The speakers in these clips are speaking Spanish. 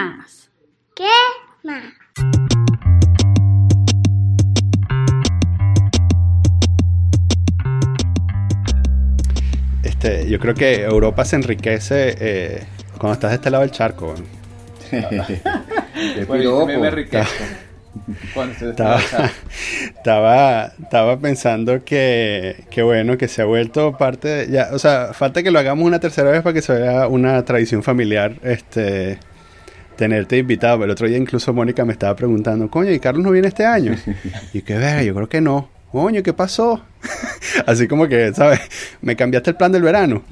más? ¿Qué más? Este, yo creo que Europa se enriquece eh, cuando estás de este lado del charco. Qué Bueno, yo también me enriquezco. Cuando estoy Estaba, estaba, estaba pensando que, que bueno, que se ha vuelto parte de, ya, o sea, falta que lo hagamos una tercera vez para que se vea una tradición familiar, este, tenerte invitado. El otro día incluso Mónica me estaba preguntando, coño, ¿y Carlos no viene este año? Y que ver, yo creo que no. Coño, ¿qué pasó? Así como que, ¿sabes? Me cambiaste el plan del verano.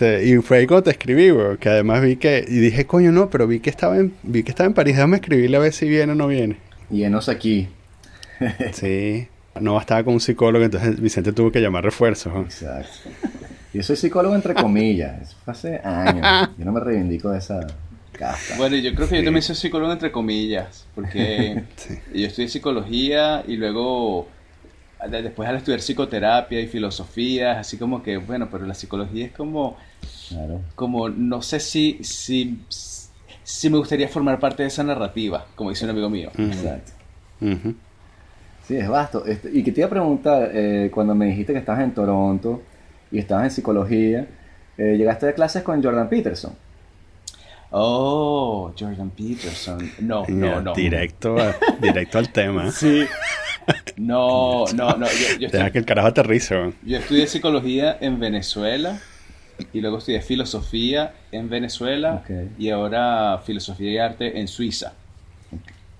Y fue ahí cuando te escribí, güey, que además vi que, y dije, coño, no, pero vi que estaba en, vi que estaba en París, déjame escribirle a ver si viene o no viene. Y enos aquí. Sí, no bastaba con un psicólogo, entonces Vicente tuvo que llamar refuerzos. ¿no? Exacto. Yo soy psicólogo entre comillas. Eso fue hace años. Yo no me reivindico de esa casta. Bueno, yo creo que yo también soy psicólogo entre comillas, porque Sí. yo estudié psicología y luego de- después al estudiar psicoterapia y filosofía, así como que, bueno, pero la psicología es como, Claro. como no sé si, si, si me gustaría formar parte de esa narrativa, como dice un amigo mío. Exacto. ujú. Sí, es vasto. Este, y que te iba a preguntar, eh, cuando me dijiste que estabas en Toronto y estabas en psicología, eh, llegaste de clases con Jordan Peterson. Oh, Jordan Peterson. No, no, no. Directo, a- directo al tema. Sí. No, no, no. Yo, yo Deja estoy- que el carajo aterrice. Yo estudié psicología en Venezuela y luego estudié filosofía en Venezuela Ok. y ahora filosofía y arte en Suiza.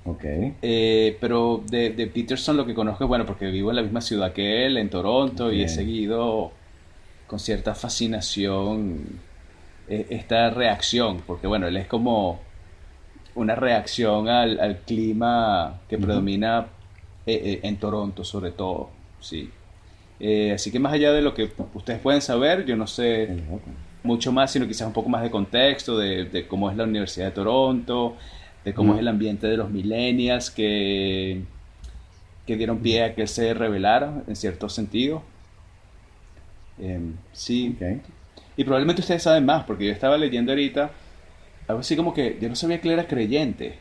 Ok. Eh, pero de, de Peterson lo que conozco es bueno porque vivo en la misma ciudad que él, en Toronto, y he seguido con cierta fascinación esta reacción, porque bueno, él es como una reacción al, al clima que predomina eh, eh, en Toronto sobre todo, sí. Eh, así que más allá de lo que ustedes pueden saber, yo no sé mucho más, sino quizás un poco más de contexto de, de cómo es la Universidad de Toronto, de cómo es el ambiente de los millennials que, que dieron pie a que se revelara en cierto sentido. Em, sí, Ok. Y probablemente ustedes saben más, porque yo estaba leyendo ahorita algo así como que yo no sabía que él era creyente.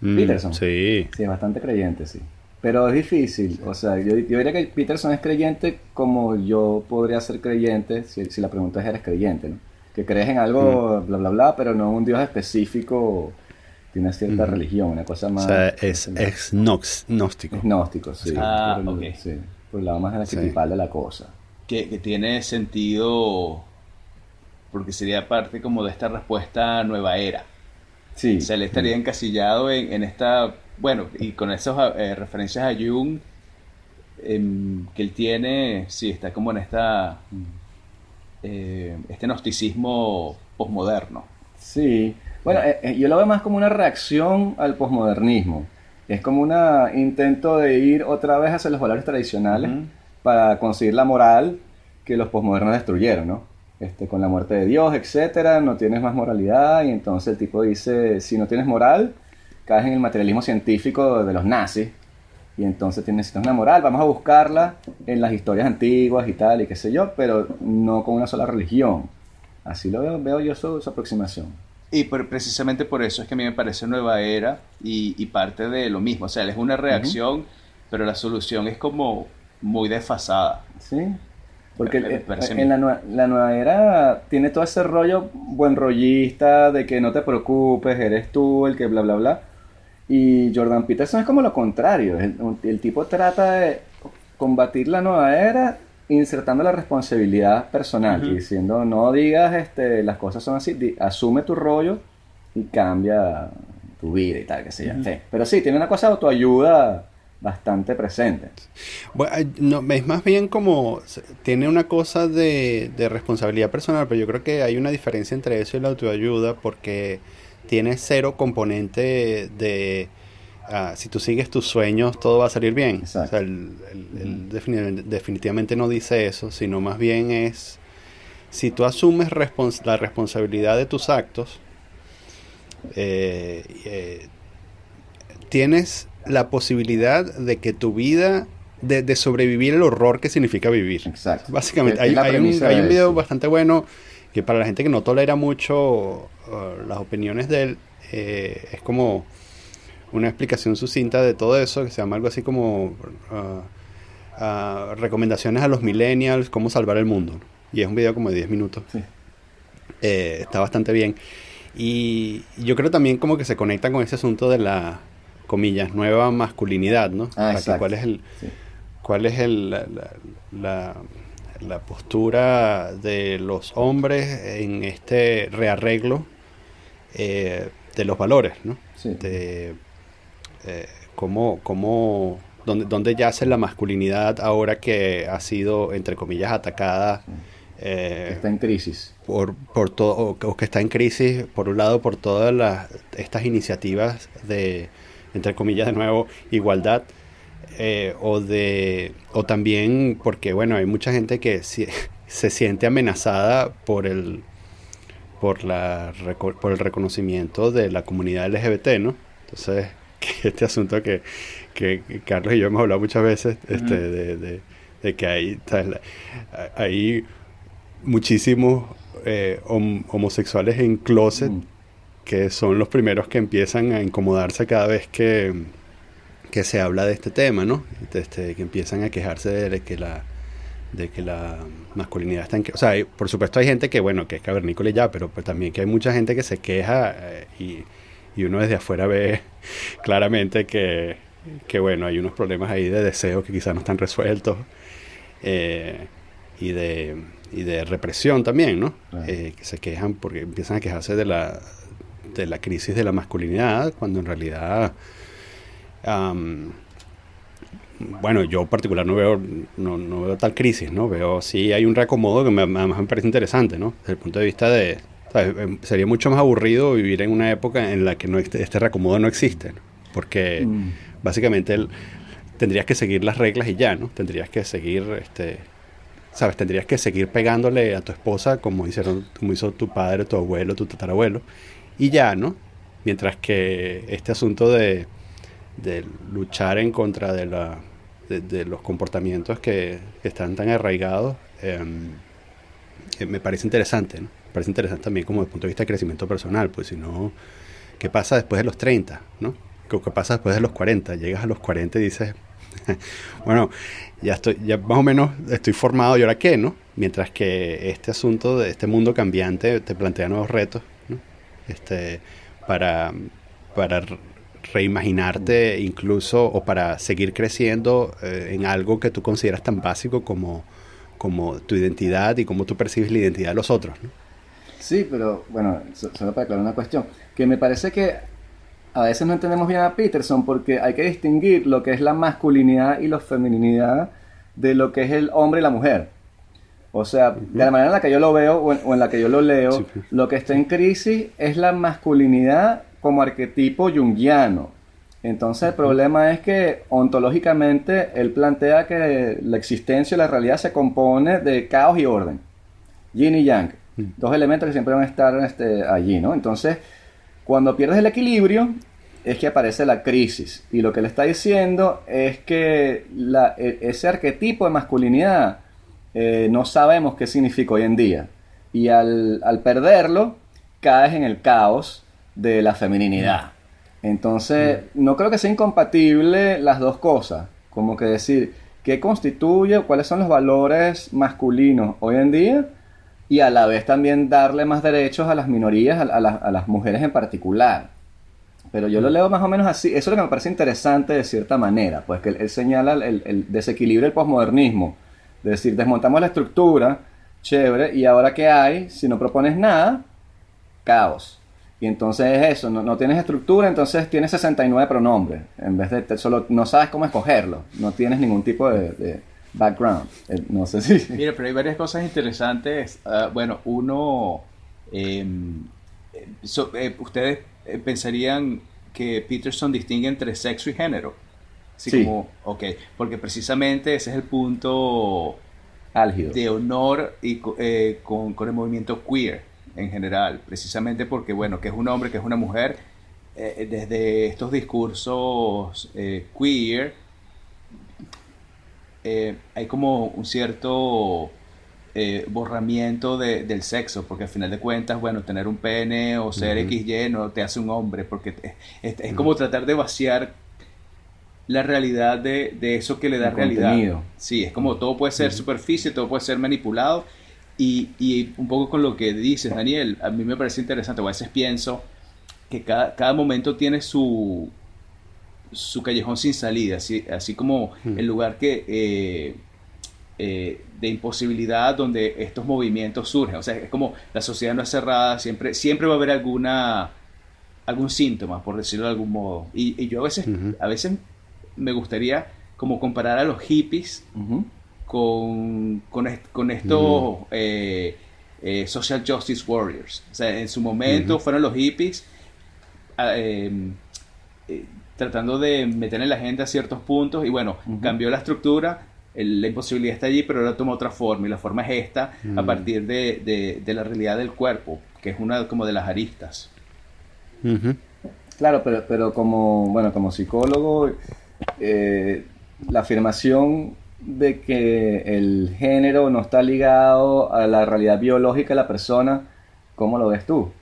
Mm, Peterson. Sí. Sí, es bastante creyente, sí. Pero es difícil. O sea, yo, yo diría que Peterson es creyente como yo podría ser creyente si, si la pregunta es, ¿eres creyente? ¿no? Que crees en algo, bla, bla, bla, pero no un Dios específico de una cierta Ujú. religión, una cosa O más... sea, es, es nox- gnóstico. es gnóstico, sí. Ah, por el, ok. sí, por el lado más Sí. arquetipal de la cosa. Que, que tiene sentido porque sería parte como de esta respuesta a nueva era. Sí. O sea, él estaría encasillado en, en esta, bueno, y con esas eh, referencias a Jung em, que él tiene, sí, está como en esta, eh, este gnosticismo posmoderno. Sí, bueno, eh, eh, yo lo veo más como una reacción al posmodernismo. Es como un intento de ir otra vez hacia los valores tradicionales. Para conseguir la moral que los posmodernos destruyeron, ¿no? Este, con la muerte de Dios, etcétera, no tienes más moralidad y entonces el tipo dice, si no tienes moral, caes en el materialismo científico de los nazis y entonces necesitas una moral, vamos a buscarla en las historias antiguas y tal y qué sé yo, pero no con una sola religión. Así lo veo, veo yo su, su aproximación. Y por- precisamente por eso es que a mí me parece nueva era y, y parte de lo mismo. O sea, es una reacción, pero la solución es como muy desfasada. Sí. Porque Me- me eh, a en la, nue- la nueva era tiene todo ese rollo buen rollista de que no te preocupes, eres tú el que bla bla bla. Y Jordan Peterson es como lo contrario. El, el tipo trata de combatir la nueva era insertando la responsabilidad personal Ujú. y diciendo no digas este, las cosas son así, di- asume tu rollo y cambia tu vida y tal, que sé yo. Ujú. Sí. Pero sí, tiene una cosa de autoayuda bastante presente. Bueno, no, es más bien como tiene una cosa de, de responsabilidad personal, pero yo creo que hay una diferencia entre eso y la autoayuda porque tiene cero componente de ah, si tú sigues tus sueños todo va a salir bien. Exacto. O sea, defini- definitivamente no dice eso, sino más bien es si tú asumes respons- la responsabilidad de tus actos, eh, eh, tienes la posibilidad de que tu vida, de, de sobrevivir el horror que significa vivir. Exacto. Básicamente, hay, hay un, hay un video bastante bueno que para la gente que no tolera mucho uh, las opiniones de él eh, es como una explicación sucinta de todo eso, que se llama algo así como uh, uh, recomendaciones a los millennials, cómo salvar el mundo. Y es un video como de 10 minutos. Eh, está bastante bien. Y yo creo también como que se conecta con ese asunto de la, comillas, nueva masculinidad, ¿no? Ah, ¿Cuál es el... ¿Cuál es el, la, la, postura de los hombres en este rearreglo eh, de los valores, ¿no? De eh, cómo, cómo dónde, dónde, yace la masculinidad ahora que ha sido, entre comillas, atacada. Eh, está en crisis. Por, por todo, o, que está en crisis, por un lado, por todas las, estas iniciativas de, entre comillas, de nuevo, igualdad. Eh, o de o también porque bueno hay mucha gente que se siente amenazada por el por la por el reconocimiento de la comunidad LGBT no entonces este asunto que, que Carlos y yo hemos hablado muchas veces este, de, de, que hay hay muchísimos eh, homosexuales en closet que son los primeros que empiezan a incomodarse cada vez que que se habla de este tema, ¿no? Este, que empiezan a quejarse de que la de que la masculinidad está en... O sea, por supuesto hay gente que, bueno, que es cavernícola ya, pero pues también que hay mucha gente que se queja eh, y, y, uno desde afuera ve claramente que, que, bueno, hay unos problemas ahí de deseo que quizás no están resueltos eh, y, de, y de represión también, ¿no? Eh, que se quejan porque empiezan a quejarse de la, de la crisis de la masculinidad, cuando en realidad bueno, yo en particular no veo, no, veo tal crisis, ¿no? Veo, sí hay un reacomodo que me, además me parece interesante, ¿no? Desde el punto de vista de, em, sería mucho más aburrido vivir en una época en la que no, este, este reacomodo no existe, Porque mm. básicamente tendrías que seguir las reglas y ya, ¿no? Tendrías que seguir, este, ¿sabes? Tendrías que seguir pegándole a tu esposa como hicieron, como hizo tu padre, tu abuelo, tu tatarabuelo, y ya, ¿no? Mientras que este asunto de de luchar en contra de, la, de, los comportamientos que, están tan arraigados, em, eh, me parece interesante. ¿no? Me parece interesante también como desde el punto de vista de crecimiento personal, pues si no, ¿qué pasa después de los 30? ¿no? ¿Qué, pasa después de los 40? Llegas a los 40 y dices, bueno, ya estoy, ya más o menos estoy formado, ¿y ahora qué? ¿no? Mientras que este asunto de este mundo cambiante te plantea nuevos retos. Este, para, para reimaginarte incluso o para seguir creciendo eh, en algo que tú consideras tan básico como, como tu identidad y cómo tú percibes la identidad de los otros. Sí, pero bueno, solo para aclarar una cuestión, que me parece que a veces no entendemos bien a Peterson porque hay que distinguir lo que es la masculinidad y la feminidad de lo que es el hombre y la mujer. O sea, de la manera en la que yo lo veo o en, la que yo lo leo, lo que está en crisis es la masculinidad como arquetipo junguiano. Entonces el problema es que ontológicamente él plantea que la existencia y la realidad se compone de caos y orden. Yin y yang. Mm. Dos elementos que siempre van a estar este, allí, ¿no? Entonces, cuando pierdes el equilibrio, es que aparece la crisis. Y lo que le está diciendo es que e, ese arquetipo de masculinidad eh, no sabemos qué significa hoy en día. Y al, al perderlo, caes en el caos de la femininidad. Entonces, no creo que sea incompatible las dos cosas. Como que decir, ¿qué constituye, cuáles son los valores masculinos hoy en día? Y a la vez también darle más derechos a las minorías, a, las mujeres en particular. Pero yo lo leo más o menos así. Eso es lo que me parece interesante de cierta manera. Pues que él, señala el, el, desequilibrio del posmodernismo. Decir, desmontamos la estructura, chévere, y ahora ¿qué hay? Si no propones nada, caos. Y entonces es eso, no, tienes estructura, entonces tienes 69 pronombres. En vez de solo no sabes cómo escogerlo, no tienes ningún tipo de, background. Eh, no sé si. Mira, pero hay varias cosas interesantes. Ah, bueno, uno. Em, eh, ustedes eh, pensarían que Peterson distingue entre sexo y género. Sí. como, ok, porque precisamente ese es el punto álgido. de honor y con, con el movimiento queer en general, precisamente porque, bueno, que es un hombre, que es una mujer, eh, eh, desde estos discursos eh, queer, hay como un cierto eh, borramiento de, del sexo, porque al final de cuentas, bueno, tener un pene o ser XY no te hace un hombre, porque es, como tratar de vaciar la realidad de, eso que le da realidad. Sí, es como todo puede ser superficie, todo puede ser manipulado. Y, y, un poco con lo que dices, Daniel, a mí me parece interesante. A veces pienso que cada, cada momento tiene su, su callejón sin salida, así, así como el lugar que eh, eh, de imposibilidad donde estos movimientos surgen. O sea, es como la sociedad no es cerrada, siempre, siempre va a haber alguna algún síntoma, por decirlo de algún modo. Y, yo a veces, a veces me gustaría como comparar a los hippies con, con, estos eh, social justice warriors. O sea, en su momento fueron los hippies ah, em, tratando de meter en la agenda ciertos puntos y bueno, cambió la estructura, la imposibilidad está allí, pero ahora toma otra forma y la forma es esta a mm. partir de, la realidad del cuerpo, que es una como de las aristas. Claro, pero, pero como, bueno, como psicólogo, eh, la afirmación de que el género no está ligado a la realidad biológica de la persona, ¿cómo lo ves tú?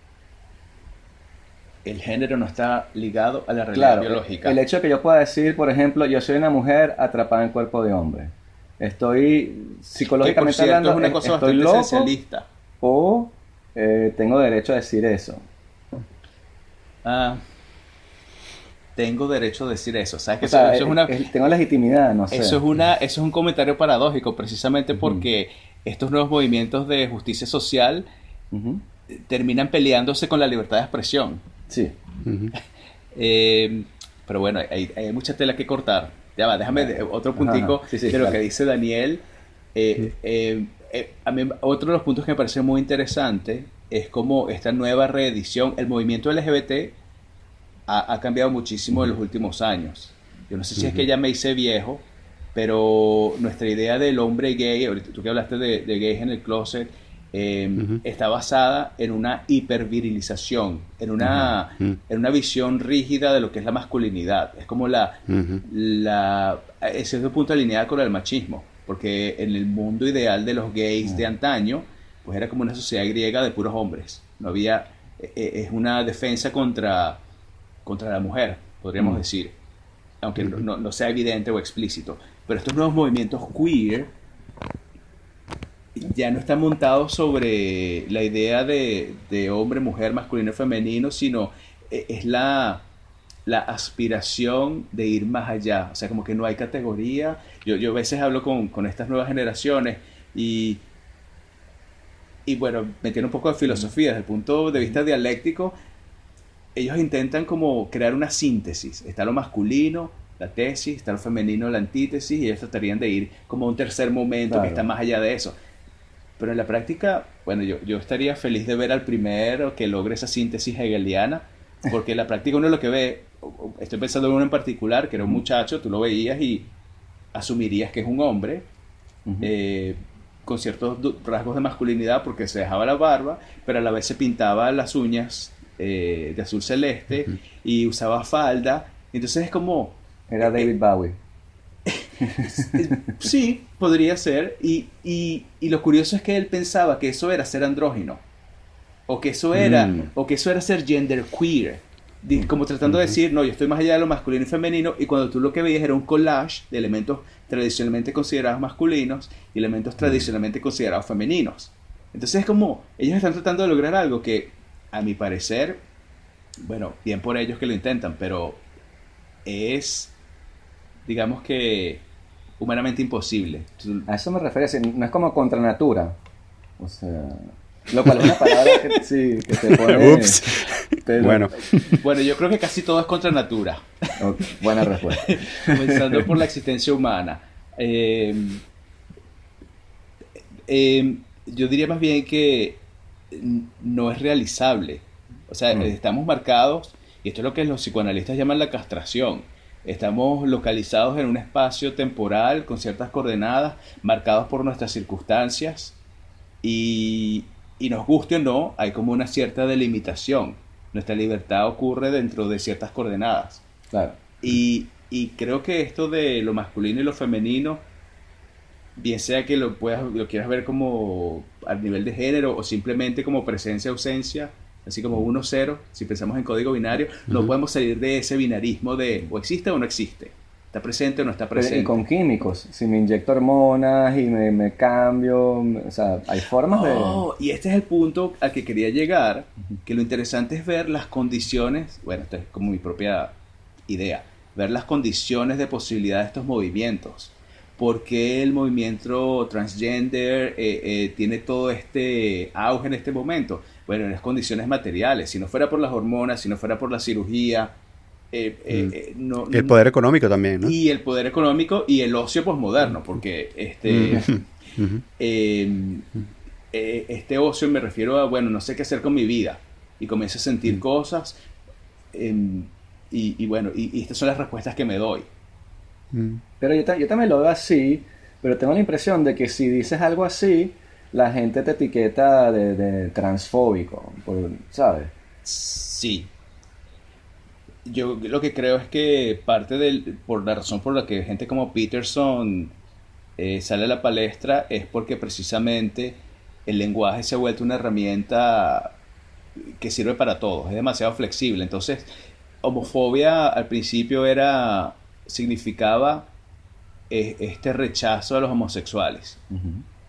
el género no está ligado a la realidad biológica. El hecho de que yo pueda decir, por ejemplo, yo soy una mujer atrapada en cuerpo de hombre. Estoy psicológicamente hablando, es una cosa estoy loco, o eh, tengo derecho a decir eso. Ah, tengo derecho a decir eso. ¿Sabes que eso, es una, tengo legitimidad, no sé. Eso es una, eso es un comentario paradójico, precisamente porque estos nuevos movimientos de justicia social terminan peleándose con la libertad de expresión. Sí. Eh, pero bueno, hay, mucha tela que cortar. Ya va, déjame otro puntico de lo que dice Daniel. Eh, eh, a mí, otro de los puntos que me parece muy interesante es como esta nueva reedición, el movimiento LGBT ha, cambiado muchísimo en los últimos años. Yo no sé si es que ya me hice viejo, pero nuestra idea del hombre gay, ahorita tú que hablaste de, de gays en el closet, Em, está basada en una hipervirilización, en una, en una visión rígida de lo que es la masculinidad. Es como la, la ese es el punto alineado con el machismo, porque en el mundo ideal de los gays de antaño, pues era como una sociedad griega de puros hombres. No había, e, e, es una defensa contra, contra la mujer, podríamos decir, aunque no, no sea evidente o explícito. Pero estos nuevos movimientos queer, ya no está montado sobre la idea de, hombre, mujer, masculino, femenino, sino e, es la, la aspiración de ir más allá. O sea, como que no hay categoría. Yo, yo a veces hablo con, estas nuevas generaciones y, y bueno, metiendo un poco de filosofía desde el punto de vista dialéctico, ellos intentan como crear una síntesis. Está lo masculino, la tesis, está lo femenino, la antítesis, y ellos tratarían de ir como a un tercer momento que está más allá de eso. Pero en la práctica, bueno, yo, yo estaría feliz de ver al primero que logre esa síntesis hegeliana, porque en la práctica uno lo que ve, estoy pensando en uno en particular, que era un muchacho, tú lo veías y asumirías que es un hombre, eh, con ciertos rasgos de masculinidad porque se dejaba la barba, pero a la vez se pintaba las uñas eh, de azul celeste y usaba falda. Entonces es como... Era David Bowie. sí, podría ser. Y, y, lo curioso es que él pensaba que eso era ser andrógino. O que eso era, mm. o que eso era ser gender queer. Como tratando de decir, no, yo estoy más allá de lo masculino y femenino. Y cuando tú lo que veías era un collage de elementos tradicionalmente considerados masculinos y elementos tradicionalmente considerados femeninos. Entonces es como, ellos están tratando de lograr algo que, a mi parecer, bueno, bien por ellos que lo intentan, pero es digamos que humanamente imposible. A eso me refiero, no es como contra natura. O sea, lo cual es una palabra que, sí, que te pone... Ups. bueno. bueno, yo creo que casi todo es contra natura. buena respuesta. Comenzando por la existencia humana. Em, em, yo diría más bien que no es realizable. O sea, mm. estamos marcados, y esto es lo que los psicoanalistas llaman la castración. Estamos localizados en un espacio temporal con ciertas coordenadas marcados por nuestras circunstancias y, nos guste o no, hay como una cierta delimitación. Nuestra libertad ocurre dentro de ciertas coordenadas. Claro. Y, creo que esto de lo masculino y lo femenino bien sea que lo, puedas, lo quieras ver como a nivel de género o simplemente como presencia-ausencia, así como 1-0, si pensamos en código binario, no podemos salir de ese binarismo de o existe o no existe. ¿Está presente o no está presente? Y con químicos, si me inyecto hormonas y me, cambio, o sea, hay formas de... Oh, y este es el punto al que quería llegar, que lo interesante es ver las condiciones, bueno, esta es como mi propia idea, ver las condiciones de posibilidad de estos movimientos. ¿Por qué el movimiento transgender eh, eh, tiene todo este auge en este momento? Bueno, en las condiciones materiales. Si no fuera por las hormonas, si no fuera por la cirugía, eh, mm. eh, el poder económico también, ¿no? Y el poder económico y el ocio posmoderno, porque este, mm. em, este ocio me refiero a, bueno, no sé qué hacer con mi vida y comienzo a sentir mm. cosas em, y, bueno, y, estas son las respuestas que me doy. Pero yo, yo también lo veo así, pero tengo la impresión de que si dices algo así, la gente te etiqueta de, de transfóbico, ¿sabes? Sí, yo lo que creo es que parte del, por la razón por la que gente como Peterson eh, sale a la palestra es porque precisamente el lenguaje se ha vuelto una herramienta que sirve para todos, es demasiado flexible. Entonces, homofobia al principio era, significaba eh, este rechazo a los homosexuales.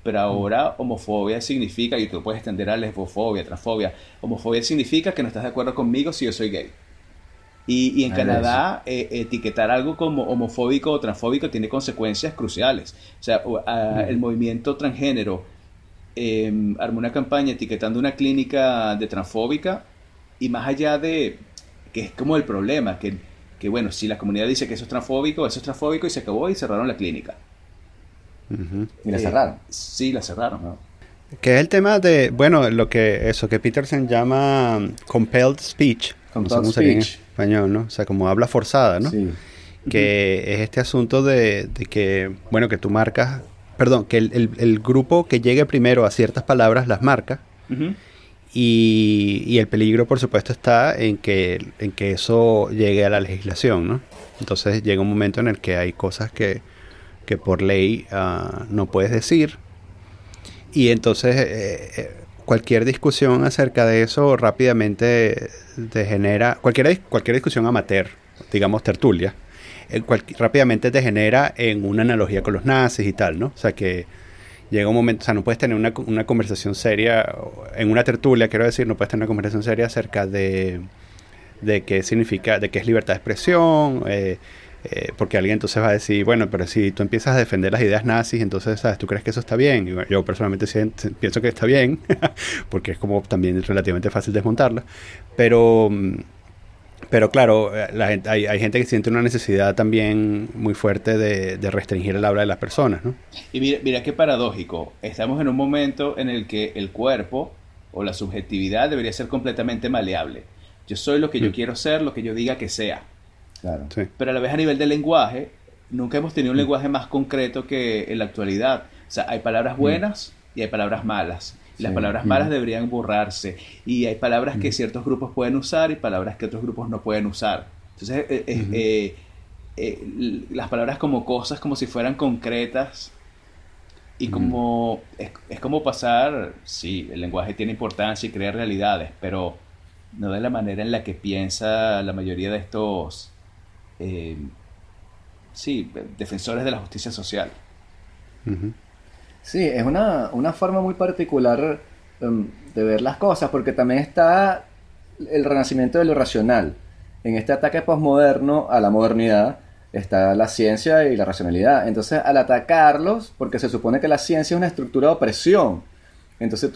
Pero ahora homofobia significa, y tú puedes extender a lesbofobia, transfobia, homofobia significa que no estás de acuerdo conmigo si yo soy gay. Y, en Canadá eh, etiquetar algo como homofóbico o transfóbico tiene consecuencias cruciales. O sea, el movimiento transgénero em, armó una campaña etiquetando una clínica de transfóbica y más allá de que es como el problema, que, que bueno, si la comunidad dice que eso es transfóbico, eso es transfóbico y se acabó y cerraron la clínica. ¿Y la cerraron? Sí, la cerraron. ¿no? Que es el tema de, bueno, lo que eso que Peterson llama compelled speech. Compelled speech español, ¿no? O sea, como habla forzada, ¿no? Sí. Que es este asunto de, que, bueno, que tú marcas, perdón, que el, grupo que llegue primero a ciertas palabras las marca. Y, el peligro, por supuesto, está en que, en que eso llegue a la legislación, ¿no? Entonces llega un momento en el que hay cosas que, que por ley ah, no puedes decir. Y entonces eh, eh, cualquier discusión acerca de eso rápidamente degenera, cualquier, cualquier discusión amateur, digamos tertulia, eh, rápidamente te genera en una analogía con los nazis y tal, ¿no? O sea que llega un momento, o sea, no puedes tener una, una conversación seria, en una tertulia, quiero decir, no puedes tener una conversación seria acerca de, de qué significa, de qué es libertad de expresión, eh, eh, porque alguien entonces va a decir, bueno, pero si tú empiezas a defender las ideas nazis, entonces, ¿sabes? ¿Tú crees que eso está bien? yo personalmente pienso que está bien, porque es como también relativamente fácil desmontarla. Pero, mm, pero claro, eh, la gente, hay, hay, gente que siente una necesidad también muy fuerte de, de, restringir el habla de las personas, ¿no? Y mira, mira qué paradójico. Estamos en un momento en el que el cuerpo o la subjetividad debería ser completamente maleable. Yo soy lo que yo mm. quiero ser, lo que yo diga que sea. Pero a la vez a nivel de lenguaje, nunca hemos tenido un mm. lenguaje más concreto que en la actualidad. O sea, hay palabras mm. buenas y hay palabras malas. Las palabras malas deberían borrarse. Y hay palabras que ciertos grupos pueden usar y palabras que otros grupos no pueden usar. Entonces, eh, eh, eh, las palabras como cosas, como si fueran concretas. Y como es, es, como pasar, sí, el lenguaje tiene importancia y crea realidades, pero no de la manera en la que piensa la mayoría de estos sí, defensores de la justicia social. Sí, es una, forma muy particular em, de ver las cosas, porque también está el renacimiento de lo racional. En este ataque postmoderno a la modernidad está la ciencia y la racionalidad. Entonces, al atacarlos, porque se supone que la ciencia es una estructura de opresión, entonces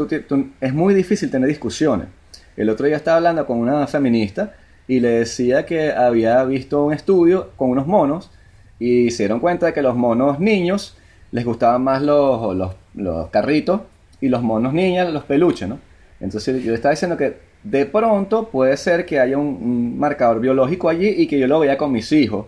es muy difícil tener discusiones. El otro día estaba hablando con una feminista y le decía que había visto un estudio con unos monos y se dieron cuenta de que los monos niños les gustaban más los, los, carritos y los monos niñas los peluches, ¿no? Entonces yo estaba diciendo que de pronto puede ser que haya un, marcador biológico allí y que yo lo veía con mis hijos.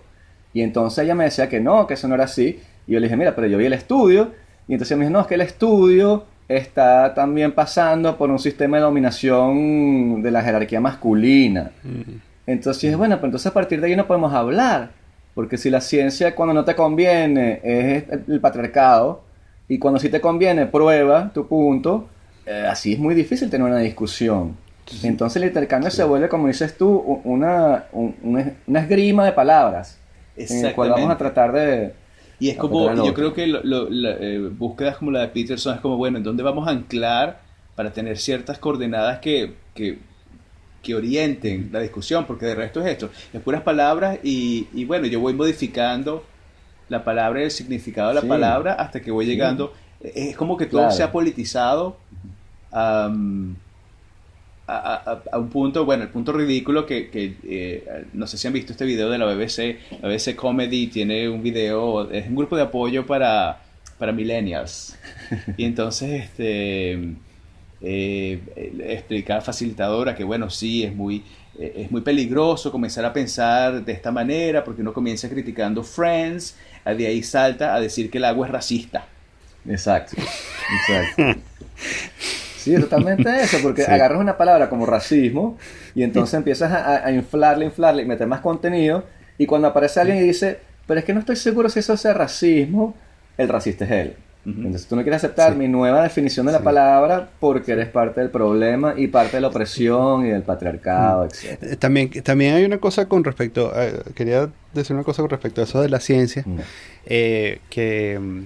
Y entonces ella me decía que no, que eso no era así. Y yo le dije, mira, pero yo vi el estudio. Y entonces me dijo, no, es que el estudio está también pasando por un sistema de dominación de la jerarquía masculina. Mm. Entonces, bueno, pero entonces a partir de ahí no podemos hablar, porque si la ciencia cuando no te conviene es el patriarcado, Y cuando sí te conviene, prueba tu punto. Eh, así es muy difícil tener una discusión. Entonces el intercambio se vuelve, como dices tú, una, un- una, una esgrima de palabras. En el cual vamos a tratar de... Y es como, yo creo que lo- lo- la, eh, búsquedas como la de Peterson es como, bueno, ¿en dónde vamos a anclar para tener ciertas coordenadas que, que, que orienten la discusión? Porque de resto es esto, es puras palabras y, y bueno, yo voy modificando la palabra y el significado de la Sí. palabra hasta que voy Sí. llegando. Es como que todo Claro. se ha politizado a, a- a un punto, bueno, el punto ridículo que, que, eh, no sé si han visto este video de la BBC, la BBC Comedy tiene un video, es un grupo de apoyo para, para millennials. Y entonces, este, eh, explica facilitadora que, bueno, sí, es muy, eh, es muy peligroso comenzar a pensar de esta manera porque uno comienza criticando Friends, a de ahí salta a decir que el agua es racista. Exacto. Exacto. Sí, totalmente eso, porque Sí. agarras una palabra como racismo y entonces empiezas a, a- a inflarle, inflarle y meter más contenido. Y cuando aparece alguien y dice, pero es que no estoy seguro si eso sea racismo, el racista es él. Ujú. Entonces tú no quieres aceptar Sí. mi nueva definición de la Sí. palabra porque eres parte del problema y parte de la opresión y del patriarcado, etc. Eh, También, también hay una cosa con respecto, a- quería decir una cosa con respecto a eso de la ciencia, eh, que mm,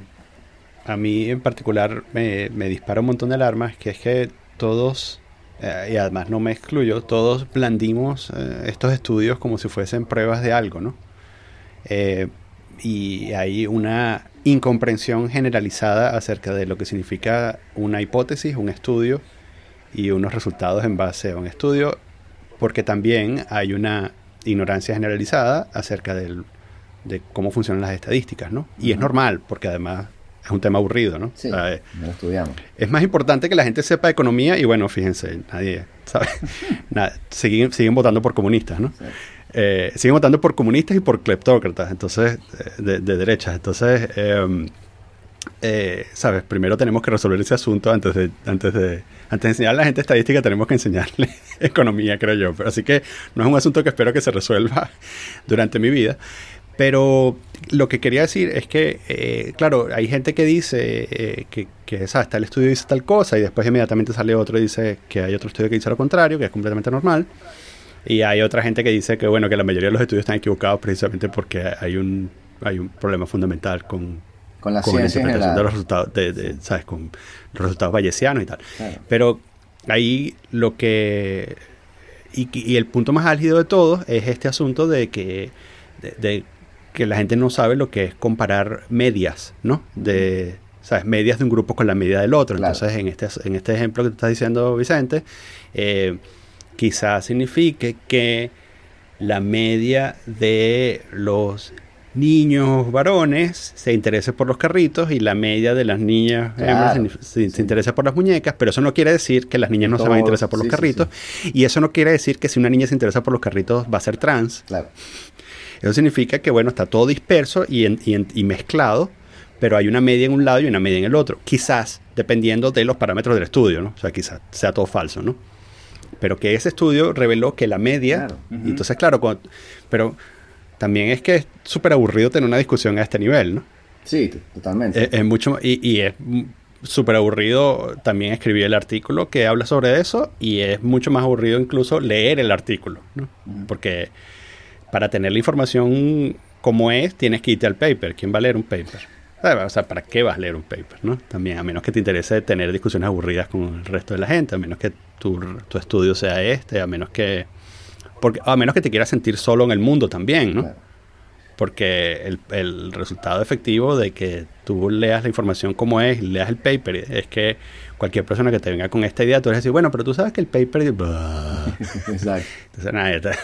a mí en particular me, me dispara un montón de alarmas, que es que todos, eh, y además no me excluyo, todos blandimos eh, estos estudios como si fuesen pruebas de algo, ¿no? Eh, y hay una incomprensión generalizada acerca de lo que significa una hipótesis, un estudio y unos resultados en base a un estudio, porque también hay una ignorancia generalizada acerca del- de cómo funcionan las estadísticas, ¿no? Y es normal, porque además es un tema aburrido, ¿no? Sí, no lo estudiamos. es más importante que la gente sepa economía y bueno, fíjense, nadie sabe. Nada, siguen, siguen votando por comunistas, ¿no? Sí. Eh, siguen votando por comunistas y por cleptócratas, entonces, eh, de, de derechas. Entonces, eh, eh, ¿sabes? Primero tenemos que resolver ese asunto antes de, antes de, antes de enseñar a la gente estadística, tenemos que enseñarle economía, creo yo. Pero, así que no es un asunto que espero que se resuelva durante mi vida. Pero lo que quería decir es que, eh, claro, hay gente que dice eh, que, que ¿sabes? tal estudio dice tal cosa y después inmediatamente sale otro y dice que hay otro estudio que dice lo contrario, que es completamente normal. Y hay otra gente que dice que, bueno, que la mayoría de los estudios están equivocados precisamente porque hay un, hay un problema fundamental con, Con la con la interpretación de los resultados, de, de, ¿sabes? Con los resultados bayesianos y tal. Claro. Pero ahí lo que... Y, y el punto más álgido de todos es este asunto de que, de, de que la gente no sabe lo que es comparar medias, ¿no? De, ¿sabes? Medias de un grupo con la media del otro. Claro. Entonces, en este, en este ejemplo que tú estás diciendo, Vicente, eh, quizás signifique que la media de los niños varones se interese por los carritos y la media de las niñas Claro. hembras se, se interesa por las muñecas, pero eso no quiere decir que las niñas no se van a interesar por los sí, sí, carritos y eso no quiere decir que si una niña se interesa por los carritos va a ser trans. Claro. Eso significa que bueno, está todo disperso y, en- y en- y mezclado, pero hay una media en un lado y una media en el otro. Quizás, dependiendo de los parámetros del estudio, ¿no? O sea, quizás sea todo falso, ¿no? Pero que ese estudio reveló que la media, Claro. entonces claro, cuando- pero también es que es súper aburrido tener una discusión a este nivel, ¿no? Sí, totalmente. Es, es mucho y, y es súper aburrido también escribir el artículo que habla sobre eso y es mucho más aburrido incluso leer el artículo, ¿no? Porque para tener la información como es, tienes que irte al paper. ¿Quién va a leer un paper? O sea, ¿para qué vas a leer un paper? ¿no? También, a menos que te interese tener discusiones aburridas con el resto de la gente, a menos que tu, tu estudio sea este, a menos que... Porque, a menos que te quieras sentir solo en el mundo también, ¿no? Claro. Porque el, el resultado efectivo de que tú leas la información como es leas el paper es que cualquier persona que te venga con esta idea, tú vas a decir, bueno, pero tú sabes que el paper... Exacto. Entonces, nada.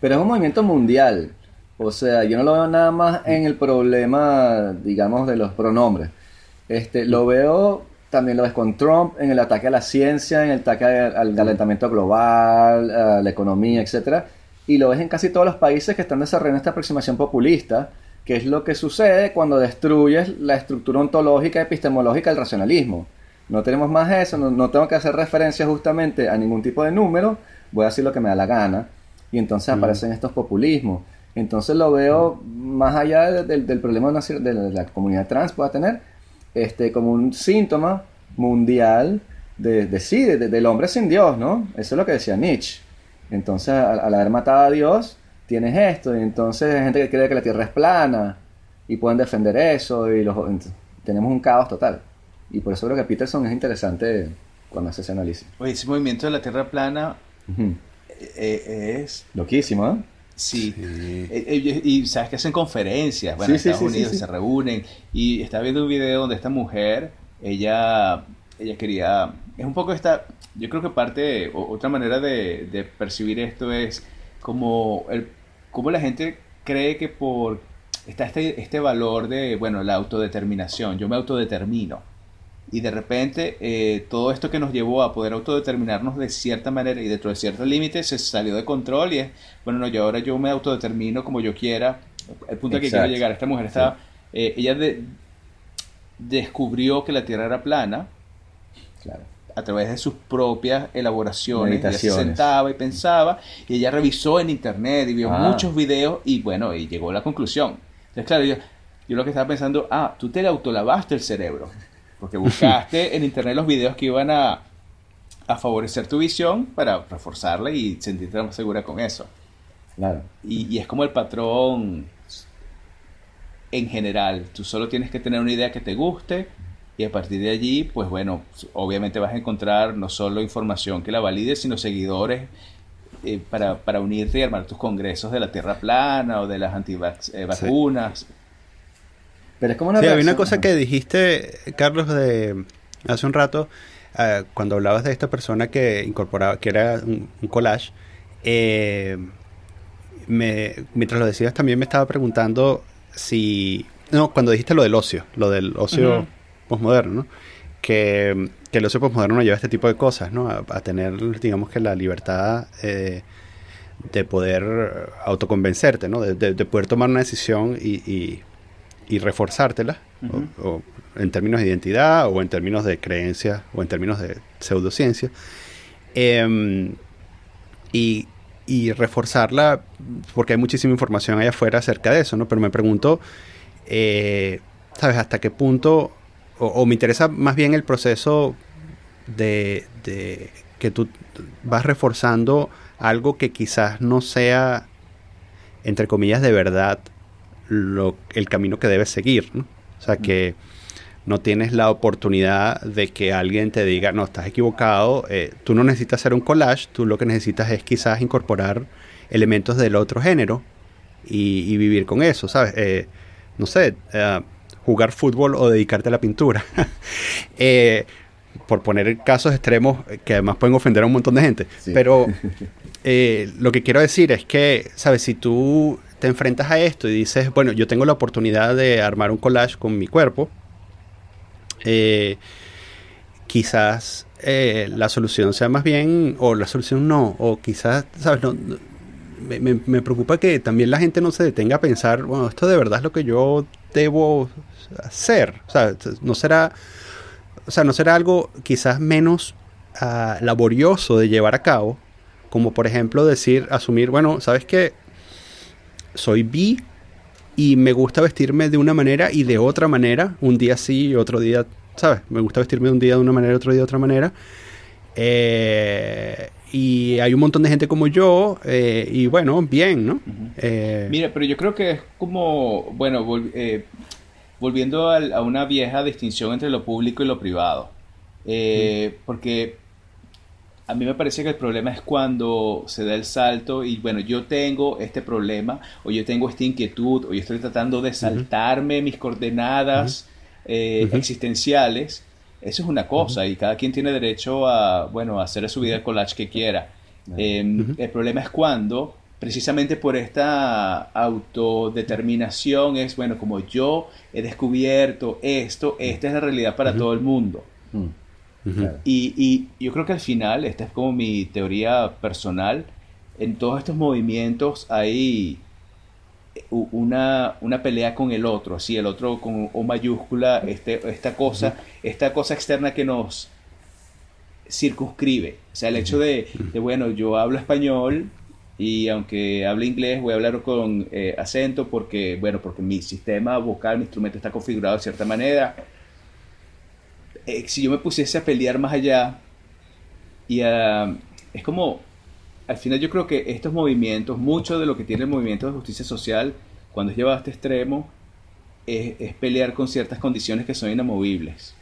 Pero es un movimiento mundial. O sea, yo no lo veo nada más en el problema, digamos, de los pronombres. Este, lo veo, también lo ves con Trump, en el ataque a la ciencia, en el ataque al, al calentamiento global, a la economía, etcétera. Y lo ves en casi todos los países que están desarrollando esta aproximación populista, que es lo que sucede cuando destruyes la estructura ontológica epistemológica del racionalismo. No tenemos más eso, no, no tengo que hacer referencia justamente a ningún tipo de número, voy a decir lo que me da la gana. Y entonces Mm. aparecen estos populismos. Entonces lo veo más allá de- del- del problema de la, comunidad trans pueda tener, este, como un síntoma mundial de, sí, de- del hombre sin Dios, ¿no? Eso es lo que decía Nietzsche. Entonces, al, al haber matado a Dios, tienes esto, y entonces hay gente que cree que la Tierra es plana, y pueden defender eso, y los, tenemos un caos total. Y por eso creo que Peterson es interesante cuando hace ese análisis. Oye, ese movimiento de la Tierra plana Ujú. eh, es... Loquísimo, ¿eh? Sí. Sí. Eh, y sabes que hacen conferencias, bueno, en sí, Estados sí, Unidos se reúnen y estaba viendo un video donde esta mujer, ella, ella quería, es un poco esta, yo creo que parte, o- otra manera de, de percibir esto es como el, como la gente cree que por, está este, este valor de, bueno, la autodeterminación, yo me autodetermino. Y de repente eh, todo esto que nos llevó a poder autodeterminarnos de cierta manera y dentro de ciertos límites se salió de control y es, bueno, no, yo ahora yo me autodetermino como yo quiera. El punto al que quiero llegar, esta mujer estaba, eh, ella de- descubrió que la Tierra era plana Claro. a través de sus propias elaboraciones. Ella se sentaba y pensaba y ella revisó en internet y vio Ah. muchos videos y bueno, y llegó a la conclusión. Entonces, claro, yo, yo lo que estaba pensando, ah, tú te autolavaste el cerebro. Porque buscaste en internet los videos que iban a, a favorecer tu visión para reforzarla y sentirte más segura con eso. Claro. Y, y es como el patrón en general. Tú solo tienes que tener una idea que te guste y a partir de allí, pues bueno, obviamente vas a encontrar no solo información que la valide, sino seguidores eh, para, para unirte y armar tus congresos de la Tierra plana o de las antivacunas. Pero es como una Sí, había una cosa que dijiste, Carlos, de hace un rato, eh, cuando hablabas de esta persona que incorporaba, que era un, un collage, eh, me- mientras lo decías también me estaba preguntando si, no, cuando dijiste lo del ocio, lo del ocio Ujú. posmoderno, ¿no? que, que el ocio posmoderno nos lleva a este tipo de cosas, ¿no? a, a tener, digamos que la libertad eh, de poder autoconvencerte, ¿no? de, de- de poder tomar una decisión y, y- y reforzártela, Ujú. o, o en términos de identidad, o en términos de creencia, o en términos de pseudociencia. Em, y, y reforzarla, porque hay muchísima información allá afuera acerca de eso, ¿no? Pero me pregunto, eh, ¿sabes? ¿Hasta qué punto, o, o me interesa más bien el proceso de, de que tú vas reforzando algo que quizás no sea, entre comillas, de verdad lo, el camino que debes seguir, ¿no? O sea, que no tienes la oportunidad de que alguien te diga, no, estás equivocado, eh, tú no necesitas hacer un collage, tú lo que necesitas es quizás incorporar elementos del otro género y, y vivir con eso, ¿sabes? Eh, no sé, eh, jugar fútbol o dedicarte a la pintura. Eh, por poner casos extremos que además pueden ofender a un montón de gente. Sí. Pero eh, lo que quiero decir es que, ¿sabes? Si tú te enfrentas a esto y dices, bueno, yo tengo la oportunidad de armar un collage con mi cuerpo, eh, quizás eh, la solución sea más bien, o la solución no, o quizás, ¿sabes? No, me, me- preocupa que también la gente no se detenga a pensar, bueno, esto de verdad es lo que yo debo hacer. O sea, no será, o sea, no será algo quizás menos ah, laborioso de llevar a cabo, como por ejemplo decir, asumir, bueno, ¿sabes qué? Soy bi y me gusta vestirme de una manera y de otra manera, un día sí y otro día, ¿sabes? Me gusta vestirme un día de una manera y otro día de otra manera. Eh, y hay un montón de gente como yo, eh, y bueno, bien, ¿no? Eh, Mira, pero yo creo que es como, bueno, vol- volviendo a una vieja distinción entre lo público y lo privado. Porque a mí me parece que el problema es cuando se da el salto y, bueno, yo tengo este problema, o yo tengo esta inquietud, o yo estoy tratando de saltarme mis coordenadas eh, existenciales. Eso es una cosa, y cada quien tiene derecho a, bueno, a hacer su vida el collage que quiera. Eh, Ujú. El problema es cuando, precisamente por esta autodeterminación, es, bueno, como yo he descubierto esto, esta es la realidad para todo el mundo. Ujú. claro. Y, y yo creo que al final, esta es como mi teoría personal, en todos estos movimientos hay u- una, una pelea con el otro, así el otro con O mayúscula, este, esta cosa, esta cosa externa que nos circunscribe. O sea, el hecho de, de, bueno, yo hablo español y aunque hable inglés voy a hablar con eh, acento porque, bueno, porque mi sistema vocal, mi instrumento está configurado de cierta manera. Eh, si yo me pusiese a pelear más allá, y es como, al final yo creo que estos movimientos, mucho de lo que tiene el movimiento de justicia social, cuando es llevado a este extremo, es, pelear con ciertas condiciones que son inamovibles.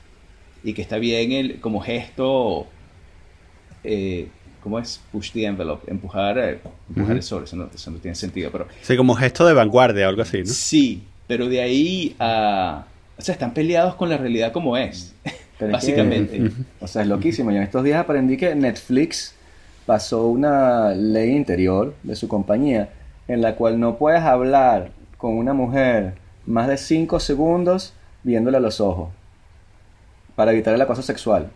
Y que está bien el, como gesto, eh, ¿cómo es? Push the envelope, empujar, eh, empujar el sol, eso no, tiene sentido. Pero, sí, como gesto de vanguardia o algo así, ¿no? Sí, pero de ahí a... O sea, están peleados con la realidad como es, básicamente. o sea, es loquísimo. Yo en estos días aprendí que Netflix pasó una ley interior de su compañía en la cual no puedes hablar con una mujer más de 5 segundos viéndole a los ojos para evitar el acoso sexual.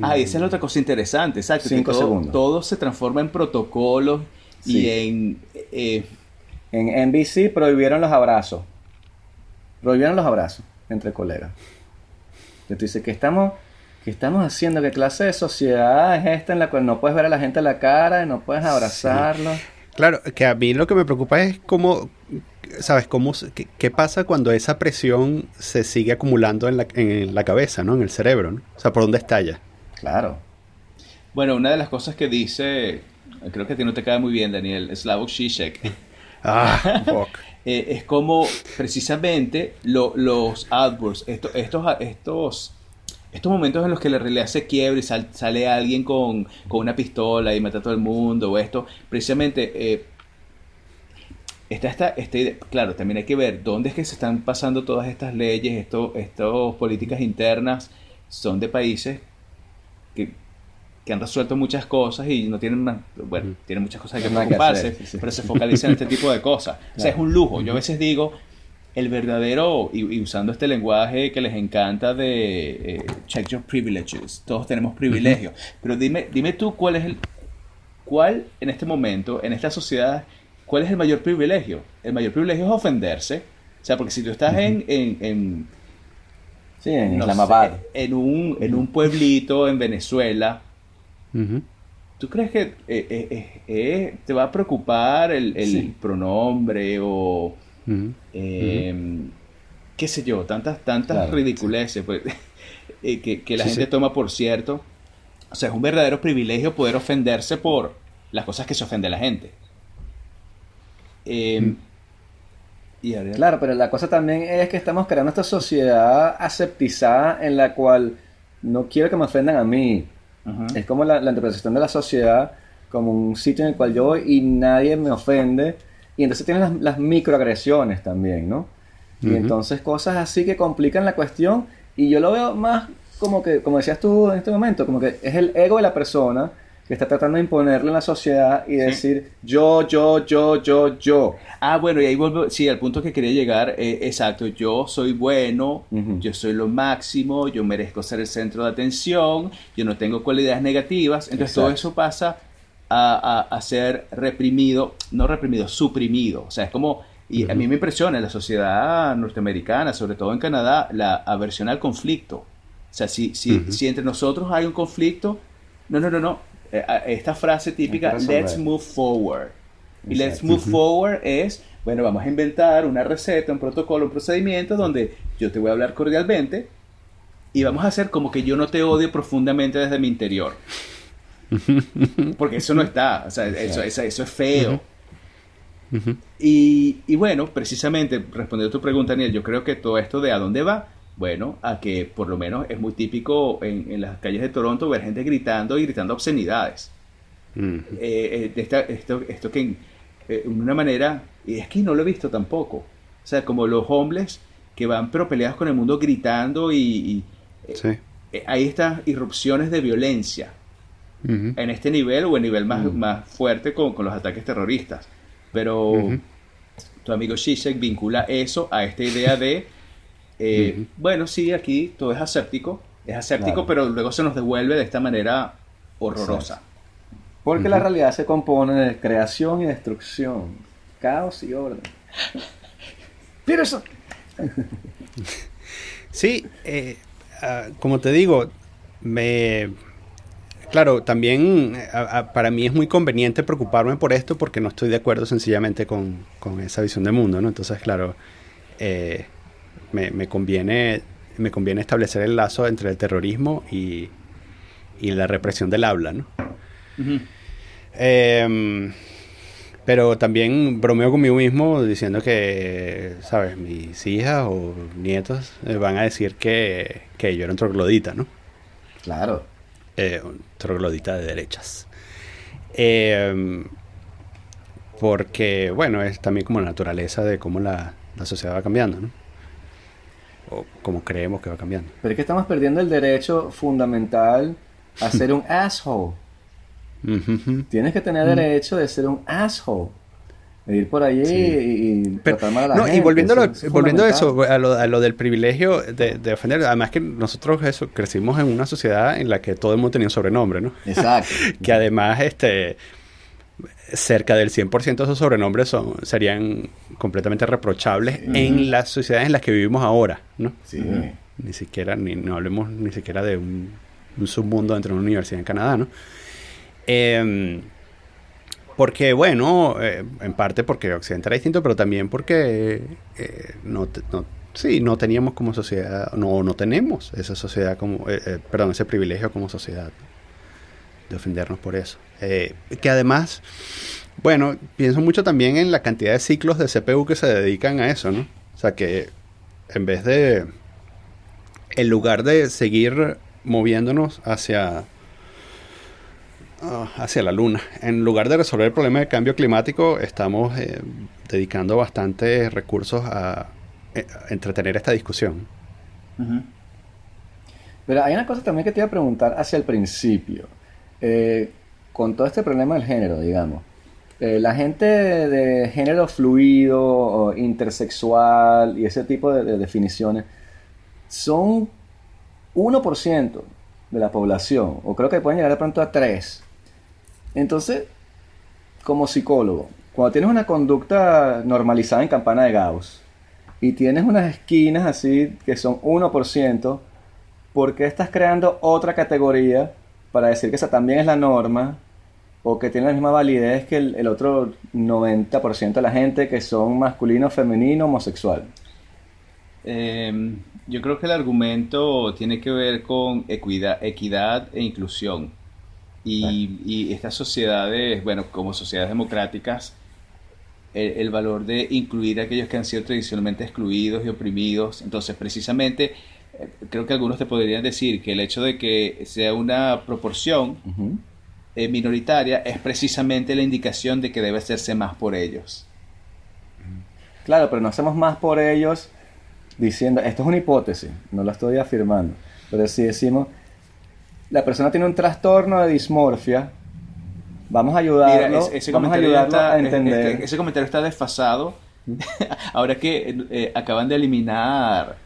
Ah, esa es la otra cosa interesante, exacto. Cinco todo, segundos. todo se transforma en protocolos y en... Eh, en NBC prohibieron los abrazos. Prohibieron los abrazos entre colegas. Entonces dice que estamos, que estamos haciendo, qué clase de sociedad es esta en la cual no puedes ver a la gente a la cara y no puedes abrazarlo. Claro, que a mí lo que me preocupa es cómo, ¿sabes? Cómo, qué, pasa cuando esa presión se sigue acumulando en la, en la cabeza, ¿no? En el cerebro, ¿no? O sea, ¿por dónde estalla? Claro. Bueno, una de las cosas que dice, creo que a ti no te cae muy bien, Daniel, Slavoj Žižek. Ah, fuck. Eh, es como precisamente los outbursts, estos, estos, estos estos momentos en los que la realidad se quiebra y sale alguien con, una pistola y mata a todo el mundo o esto, precisamente eh, está esta, este, claro, también hay que ver dónde es que se están pasando todas estas leyes, estas políticas internas, son de países que, han resuelto muchas cosas y no tienen bueno, tienen muchas cosas que preocuparse, pero se focalizan en este tipo de cosas. O sea, es un lujo. Yo a veces digo, el verdadero, y, usando este lenguaje que les encanta de eh, check your privileges, todos tenemos privilegios, pero dime, dime tú cuál es el, cuál en este momento, en esta sociedad, cuál es el mayor privilegio. El mayor privilegio es ofenderse, o sea, porque si tú estás en, en, en Sí, en Islamabad. en, un, en un pueblito en Venezuela, ¿tú crees que eh, eh, te va a preocupar el, el pronombre o Em, qué sé yo, tantas, tantas ridiculeces pues, eh, que, la gente toma por cierto. O sea, es un verdadero privilegio poder ofenderse por las cosas que se ofende la gente. Em, y claro, pero la cosa también es que estamos creando esta sociedad aseptizada en la cual no quiero que me ofendan a mí. Es como la, la, interpretación de la sociedad como un sitio en el cual yo voy y nadie me ofende y entonces tienen las, microagresiones también, ¿no? Y entonces cosas así que complican la cuestión. Y yo lo veo más como que, como decías tú en este momento, como que es el ego de la persona que está tratando de imponerle en la sociedad y decir yo, yo, yo, yo, yo. Ah, bueno, y ahí vuelvo, sí, al punto que quería llegar, eh, exacto, yo soy bueno, yo soy lo máximo, yo merezco ser el centro de atención, yo no tengo cualidades negativas, entonces todo eso pasa a, ser reprimido, no reprimido, suprimido. O sea, es como, y a mí me impresiona en la sociedad norteamericana, sobre todo en Canadá, la aversión al conflicto. O sea, si, si, si entre nosotros hay un conflicto, no, no, no, no. Eh, esta frase típica, let's move forward. Y let's move forward es, bueno, vamos a inventar una receta, un protocolo, un procedimiento donde yo te voy a hablar cordialmente y vamos a hacer como que yo no te odio profundamente desde mi interior. Porque eso no está, o sea, eso, eso, es feo. y, bueno, precisamente, respondiendo a tu pregunta, Daniel, yo creo que todo esto de a dónde va, bueno, a que por lo menos es muy típico en, las calles de Toronto ver gente gritando y gritando obscenidades. Eh, eh, esto, esto que en eh, una manera, y es que no lo he visto tampoco, o sea, como los hombres que van pero peleados con el mundo gritando y, hay estas irrupciones de violencia en este nivel o en nivel más, más fuerte con, los ataques terroristas. Pero tu amigo Shishak vincula eso a esta idea de, eh, bueno, sí, aquí todo es aséptico, es aséptico, pero luego se nos devuelve de esta manera horrorosa. Porque la realidad se compone de creación y destrucción, caos y orden. Pero eso... sí, eh, ah, como te digo, me Claro, también eh, para mí es muy conveniente preocuparme por esto porque no estoy de acuerdo sencillamente con, esa visión del mundo, ¿no? Entonces, claro, eh, me, conviene me conviene establecer el lazo entre el terrorismo y, la represión del habla, ¿no? Em, pero también bromeo conmigo mismo diciendo que, ¿sabes? Mis hijas o nietos van a decir que, que yo era un troglodita, ¿no? Claro. Eh, un troglodita de derechas. Em, porque, bueno, es también como la naturaleza de cómo la, la sociedad va cambiando, ¿no? O como creemos que va cambiando. Pero es que estamos perdiendo el derecho fundamental a ser un asshole. Tienes que tener derecho de ser un asshole. De ir por allí y, tratar mal a la no, Y volviendo, volviendo a eso, a lo, a lo, del privilegio de, de, ofender, además que nosotros eso crecimos en una sociedad en la que todo el mundo tenía un sobrenombre, ¿no? Exacto. que además, este cerca del 100% de esos sobrenombres son, serían completamente reprochables en las sociedades en las que vivimos ahora, ¿no? Sí. Ni siquiera, ni, no hablemos ni siquiera de un, submundo dentro de una universidad en Canadá, ¿no? Em, porque, bueno, eh, en parte porque Occidente era distinto, pero también porque eh, no, sí, no teníamos como sociedad, no, no tenemos esa sociedad como, eh, perdón, ese privilegio como sociedad de ofendernos por eso. Eh, que además, bueno, pienso mucho también en la cantidad de ciclos de CPU que se dedican a eso, ¿no? O sea que en vez de, en lugar de seguir moviéndonos hacia ah, hacia la luna. En lugar de resolver el problema del cambio climático, estamos eh, dedicando bastantes recursos a, eh, entretener esta discusión. Pero hay una cosa también que te iba a preguntar hacia el principio. Eh, con todo este problema del género, digamos, eh, la gente de género fluido intersexual y ese tipo de, definiciones son 1% de la población, o creo que pueden llegar de pronto a 3. Entonces, como psicólogo, cuando tienes una conducta normalizada en campana de Gauss y tienes unas esquinas así que son 1%, ¿por qué estás creando otra categoría para decir que esa también es la norma o que tiene la misma validez que el, otro 90% de la gente que son masculino, femenino, homosexual? Em, yo creo que el argumento tiene que ver con equidad, equidad e inclusión. Y, estas sociedades, bueno, como sociedades democráticas, el, valor de incluir a aquellos que han sido tradicionalmente excluidos y oprimidos. Entonces, precisamente, creo que algunos te podrían decir que el hecho de que sea una proporción eh, minoritaria es precisamente la indicación de que debe hacerse más por ellos. Claro, pero no hacemos más por ellos diciendo, esto es una hipótesis, no lo estoy afirmando, pero si decimos, la persona tiene un trastorno de dismorfia, vamos a ayudarlo, ese, vamos a, ayudarlo a entender. Este, ese comentario está desfasado. Ahora que eh, acaban de eliminar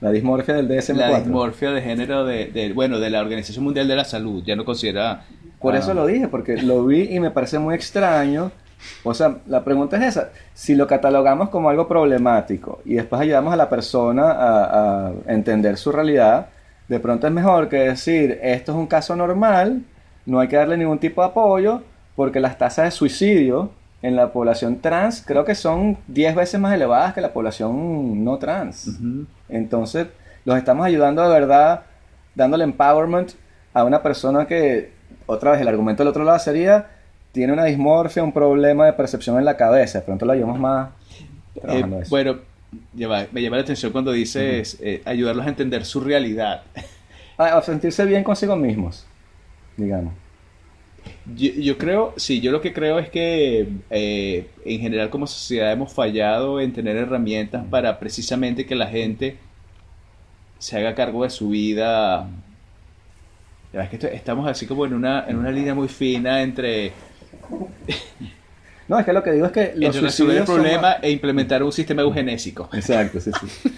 la dismorfia del DSM-4. La dismorfia de género de, bueno, de la Organización Mundial de la Salud. Ya no considera... Por eso lo dije, porque lo vi y me parece muy extraño. O sea, la pregunta es esa. Si lo catalogamos como algo problemático y después ayudamos a la persona a, a entender su realidad, de pronto es mejor que decir, esto es un caso normal, no hay que darle ningún tipo de apoyo, porque las tasas de suicidio en la población trans creo que son 10 veces más elevadas que la población no trans. Entonces, los estamos ayudando de verdad, dándole empowerment a una persona que, otra vez, el argumento del otro lado sería, tiene una dismorfia, un problema de percepción en la cabeza. De pronto lo ayudamos más. Eh, bueno, me llama la atención cuando dices eh, ayudarlos a entender su realidad. a sentirse bien consigo mismos, digamos. Yo, creo, sí, yo lo que creo es que eh, en general como sociedad hemos fallado en tener herramientas para precisamente que la gente se haga cargo de su vida. Ya es que estamos así como en una, en una línea muy fina entre... No, es que lo que digo es que los resolver el problema e implementar un sistema eugenésico. Exacto, sí, sí.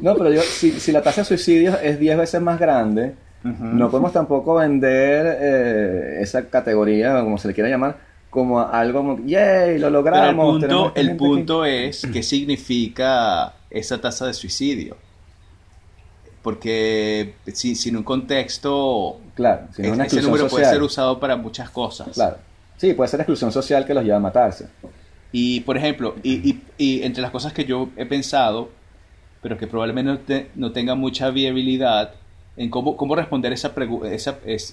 No, pero yo, si, si la tasa de suicidios es 10 veces más grande, no podemos tampoco vender eh, esa categoría, como se le quiera llamar, como algo como, ¡yay! Lo logramos. el punto, el punto es qué significa esa tasa de suicidio. Porque si, sin un contexto, claro, ese número puede ser usado para muchas cosas. Claro. Sí, puede ser exclusión social que los lleva a matarse. Y, por ejemplo, y, y, y entre las cosas que yo he pensado, pero que probablemente no, tenga mucha viabilidad en cómo, cómo responder esa pregunta,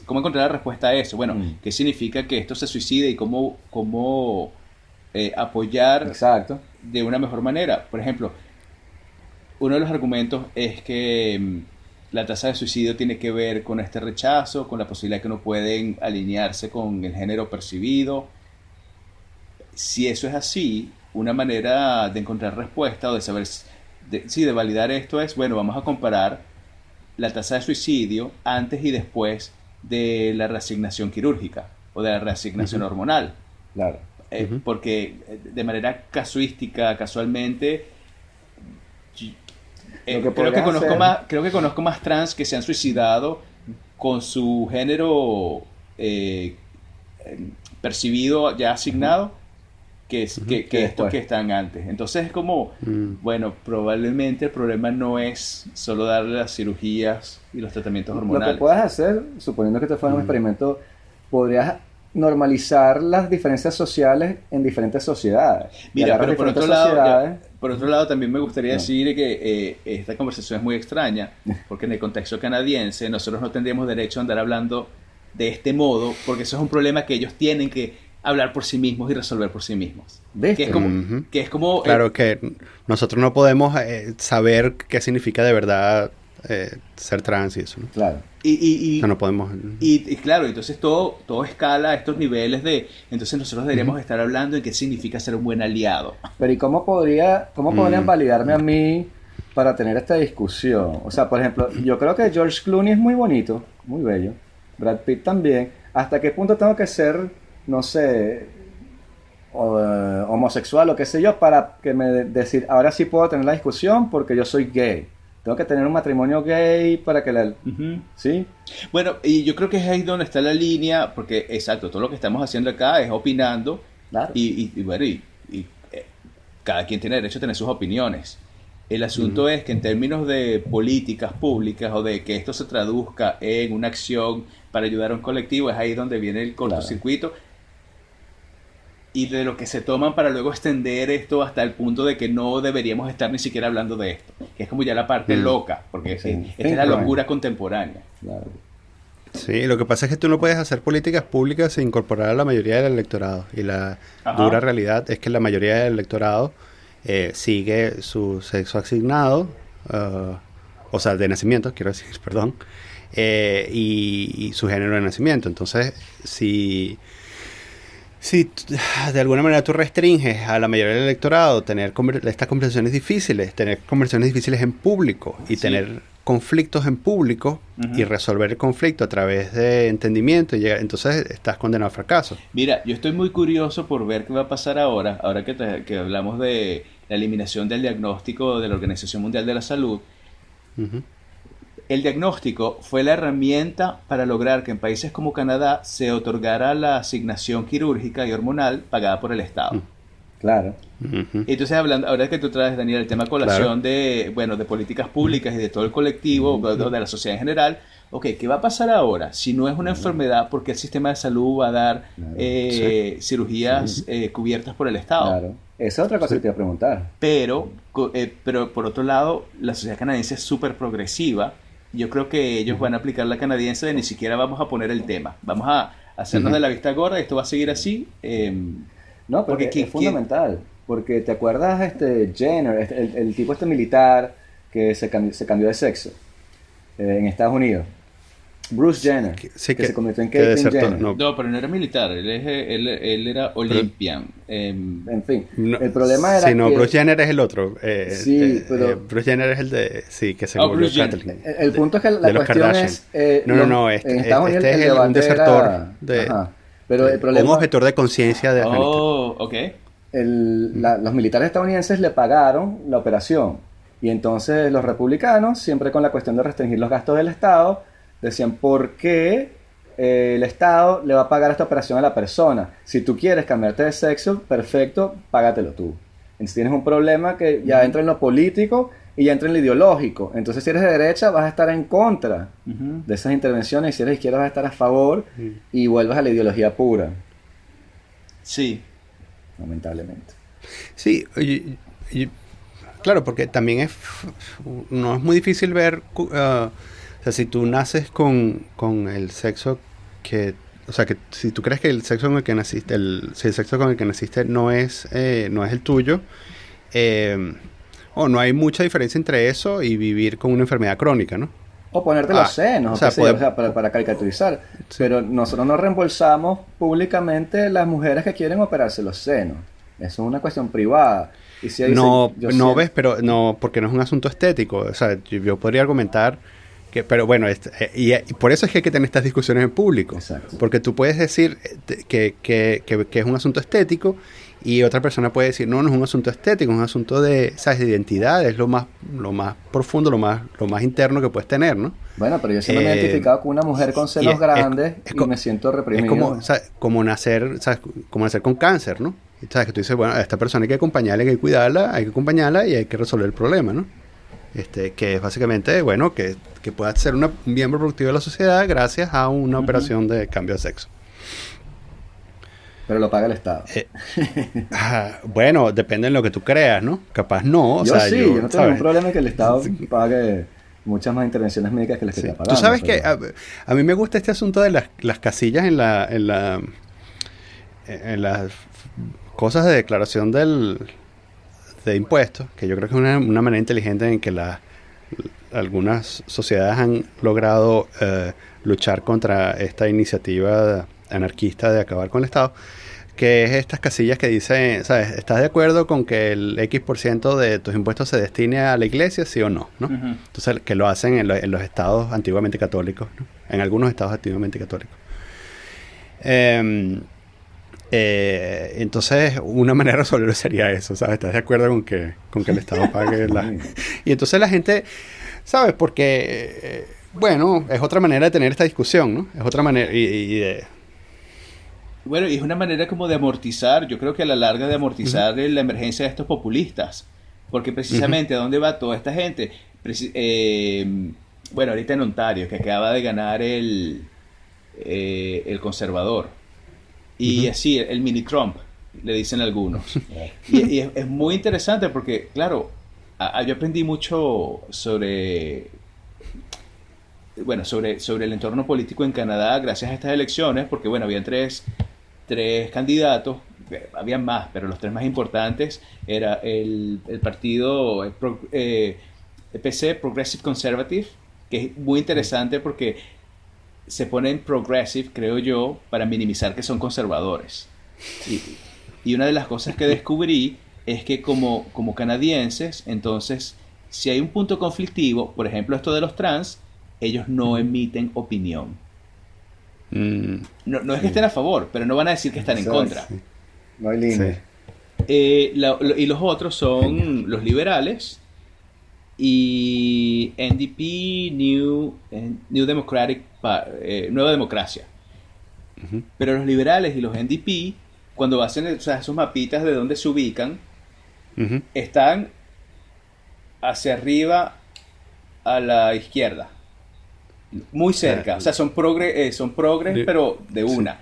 cómo encontrar la respuesta a eso. Bueno, mm. ¿qué significa que esto se suicide y cómo, cómo eh, apoyar Exacto. de una mejor manera? Por ejemplo, uno de los argumentos es que mm, la tasa de suicidio tiene que ver con este rechazo, con la posibilidad de que no pueden alinearse con el género percibido. Si eso es así, una manera de encontrar respuesta o de saber, de, sí, de validar esto es, bueno, vamos a comparar la tasa de suicidio antes y después de la reasignación quirúrgica o de la reasignación hormonal. Claro. Eh, porque eh, de manera casuística, casualmente, eh, creo, que conozco más, creo que conozco más trans que se han suicidado con su género percibido ya asignado que, que, que estos que están antes. Entonces es como, mm. bueno, probablemente el problema no es solo darle las cirugías y los tratamientos hormonales. Lo que puedes hacer, suponiendo que te fuera un mm. experimento, podrías normalizar las diferencias sociales en diferentes sociedades. Mira, pero por otro, lado, por otro lado también me gustaría decir que eh, esta conversación es muy extraña, porque en el contexto canadiense nosotros no tendríamos derecho a andar hablando de este modo, porque eso es un problema que ellos tienen que hablar por sí mismos y resolver por sí mismos. Que es como... que es como eh, claro que nosotros no podemos eh, saber qué significa de verdad eh, ser trans y eso. ¿no? Claro. Y, y, no podemos... Y, claro, entonces todo, todo escala a estos niveles de... Entonces nosotros deberíamos estar hablando en qué significa ser un buen aliado. Pero ¿y cómo, podría, cómo podrían mm. validarme a mí para tener esta discusión? O sea, por ejemplo, yo creo que George Clooney es muy bonito, muy bello. Brad Pitt también. ¿Hasta qué punto tengo que ser no sé, o, eh, homosexual o qué sé yo, para que me decir, ahora sí puedo tener la discusión porque yo soy gay. Tengo que tener un matrimonio gay para que la... ¿Sí? Bueno, y yo creo que es ahí donde está la línea, porque exacto, todo lo que estamos haciendo acá es opinando. Y, y, bueno, y, eh, cada quien tiene derecho a tener sus opiniones. El asunto es que en términos de políticas públicas o de que esto se traduzca en una acción para ayudar a un colectivo, es ahí donde viene el cortocircuito y de lo que se toman para luego extender esto hasta el punto de que no deberíamos estar ni siquiera hablando de esto, que es como ya la parte mm. loca, porque esta es la locura contemporánea. Sí, lo que pasa es que tú no puedes hacer políticas públicas sin incorporar a la mayoría del electorado, y la dura realidad es que la mayoría del electorado eh, sigue su sexo asignado, uh, o sea, de nacimiento, quiero decir, perdón, eh, y, y su género de nacimiento. Entonces, si si de alguna manera tú restringes a la mayoría del electorado tener estas conversaciones difíciles, tener conversaciones difíciles en público y tener conflictos en público y resolver el conflicto a través de entendimiento, y entonces estás condenado al fracaso. Mira, yo estoy muy curioso por ver qué va a pasar ahora, ahora que, que hablamos de la eliminación del diagnóstico de la Organización Mundial de la Salud. El diagnóstico fue la herramienta para lograr que en países como Canadá se otorgara la asignación quirúrgica y hormonal pagada por el Estado. Mm. Claro. Entonces, hablando, ahora que tú traes, Daniel, el tema colación de, bueno, de políticas públicas y de todo el colectivo, de, la sociedad en general, ok, ¿qué va a pasar ahora? Si no es una enfermedad, ¿por qué el sistema de salud va a dar eh, cirugías eh, cubiertas por el Estado? Claro. Esa es otra cosa que te iba a preguntar. Pero, eh, pero, por otro lado, la sociedad canadiense es súper progresiva yo creo que ellos van a aplicar la canadiense de ni siquiera vamos a poner el tema. Vamos a hacernos de la vista gorda, esto va a seguir así. Em, no, porque es fundamental. Porque te acuerdas este Jenner, este, el, tipo este militar que se cambió, se cambió de sexo eh, en Estados Unidos. Bruce Jenner, que, se convirtió en Caitlyn Jenner. No. pero no era militar, él, él, él era Olympian. Em, en fin, el problema era sí, no, Bruce Jenner es el otro. Eh, sí, eh, pero... Eh, Bruce Jenner es el de... Sí, que se oh, volvió el, el, punto es que la cuestión es... no, no, no, este, este es el, un desertor de... Ajá, pero el problema... Un objetor de conciencia de Oh, ok. El, la, los militares estadounidenses le pagaron la operación. Y entonces los republicanos, siempre con la cuestión de restringir los gastos del Estado, decían, ¿por qué eh, el Estado le va a pagar esta operación a la persona? Si tú quieres cambiarte de sexo, perfecto, págatelo tú. Entonces tienes un problema que ya entra en lo político y ya entra en lo ideológico. Entonces si eres de derecha vas a estar en contra de esas intervenciones y si eres de izquierda vas a estar a favor y vuelves a la ideología pura. Sí. Lamentablemente. Sí, Claro, porque también es no es muy difícil ver, uh, o sea, si tú naces con, con, el sexo que, o sea, que si tú crees que el sexo con el que naciste, el, si el sexo con el que naciste no es, eh, no es el tuyo, eh, o no hay mucha diferencia entre eso y vivir con una enfermedad crónica, ¿no? O ponerte los ah, senos, o sea, para, para, caricaturizar. Pero nosotros no reembolsamos públicamente las mujeres que quieren operarse los senos. Eso es una cuestión privada. Y si no, no ves, pero no, porque no es un asunto estético. O sea, yo, podría argumentar que, pero bueno, eh, y, por eso es que hay que tener estas discusiones en público. Porque tú puedes decir eh, que, que, que, es un asunto estético y otra persona puede decir, no, no es un asunto estético, es un asunto de, ¿sabes? de identidad, es lo más, lo más profundo, lo más, lo más interno que puedes tener, ¿no? Bueno, pero yo siempre me he eh, identificado con una mujer con senos grandes y me siento reprimido. Es como, como nacer, ¿sabes? como nacer con cáncer, ¿no? ¿Sabes? Que tú dices, bueno, a esta persona hay que acompañarla, hay que cuidarla, hay que acompañarla y hay que resolver el problema, ¿no? Este, que es básicamente, bueno, que, que pueda ser un miembro productivo de la sociedad gracias a una operación de cambio de sexo. Pero lo paga el Estado. Eh, ah, bueno, depende de lo que tú creas, ¿no? Capaz no. O yo sí, yo, no tengo ningún problema que el Estado pague muchas más intervenciones médicas que las que está pagando. Tú sabes que a, mí me gusta este asunto de las, las casillas en la, en la en las cosas de declaración del de impuestos, que yo creo que es una, una manera inteligente en que la, algunas sociedades han logrado eh, luchar contra esta iniciativa anarquista de acabar con el Estado, que es estas casillas que dicen, ¿sabes? ¿Estás de acuerdo con que el X por ciento de tus impuestos se destine a la iglesia, sí o no? ¿no? Entonces, que lo hacen en, los estados antiguamente católicos, en algunos estados antiguamente católicos. Em, eh, entonces, una manera de resolverlo sería eso, ¿sabes? ¿Estás de acuerdo con que, con que el Estado pague la... y entonces la gente, ¿sabes? Porque, eh, bueno, es otra manera de tener esta discusión, ¿no? Es otra manera y de bueno, y es una manera como de amortizar, yo creo que a la larga de amortizar la emergencia de estos populistas. Porque precisamente, ¿a dónde va toda esta gente? Eh, bueno, ahorita en Ontario, que acaba de ganar el, eh, el conservador. Y así, el, mini Trump, le dicen algunos. y, es, muy interesante porque, claro, yo aprendí mucho sobre bueno, sobre, sobre el entorno político en Canadá gracias a estas elecciones, porque bueno, habían tres tres candidatos, eh, había más, pero los tres más importantes era el, partido eh, PC, Progressive Conservative, que es muy interesante porque se ponen progressive, creo yo, para minimizar que son conservadores. Y, y una de las cosas que descubrí es que como, como canadienses, entonces, si hay un punto conflictivo, por ejemplo esto de los trans, ellos no emiten opinión. Mm. no, no, es que estén a favor, pero no van a decir que están en contra. No hay línea. Eh, y los otros son los liberales y NDP, New, New Democratic, eh, Nueva Democracia. Pero los liberales y los NDP, cuando hacen esos mapitas de dónde se ubican, están hacia arriba a la izquierda. Muy cerca, o sea, son progres, eh, son progres, pero de una.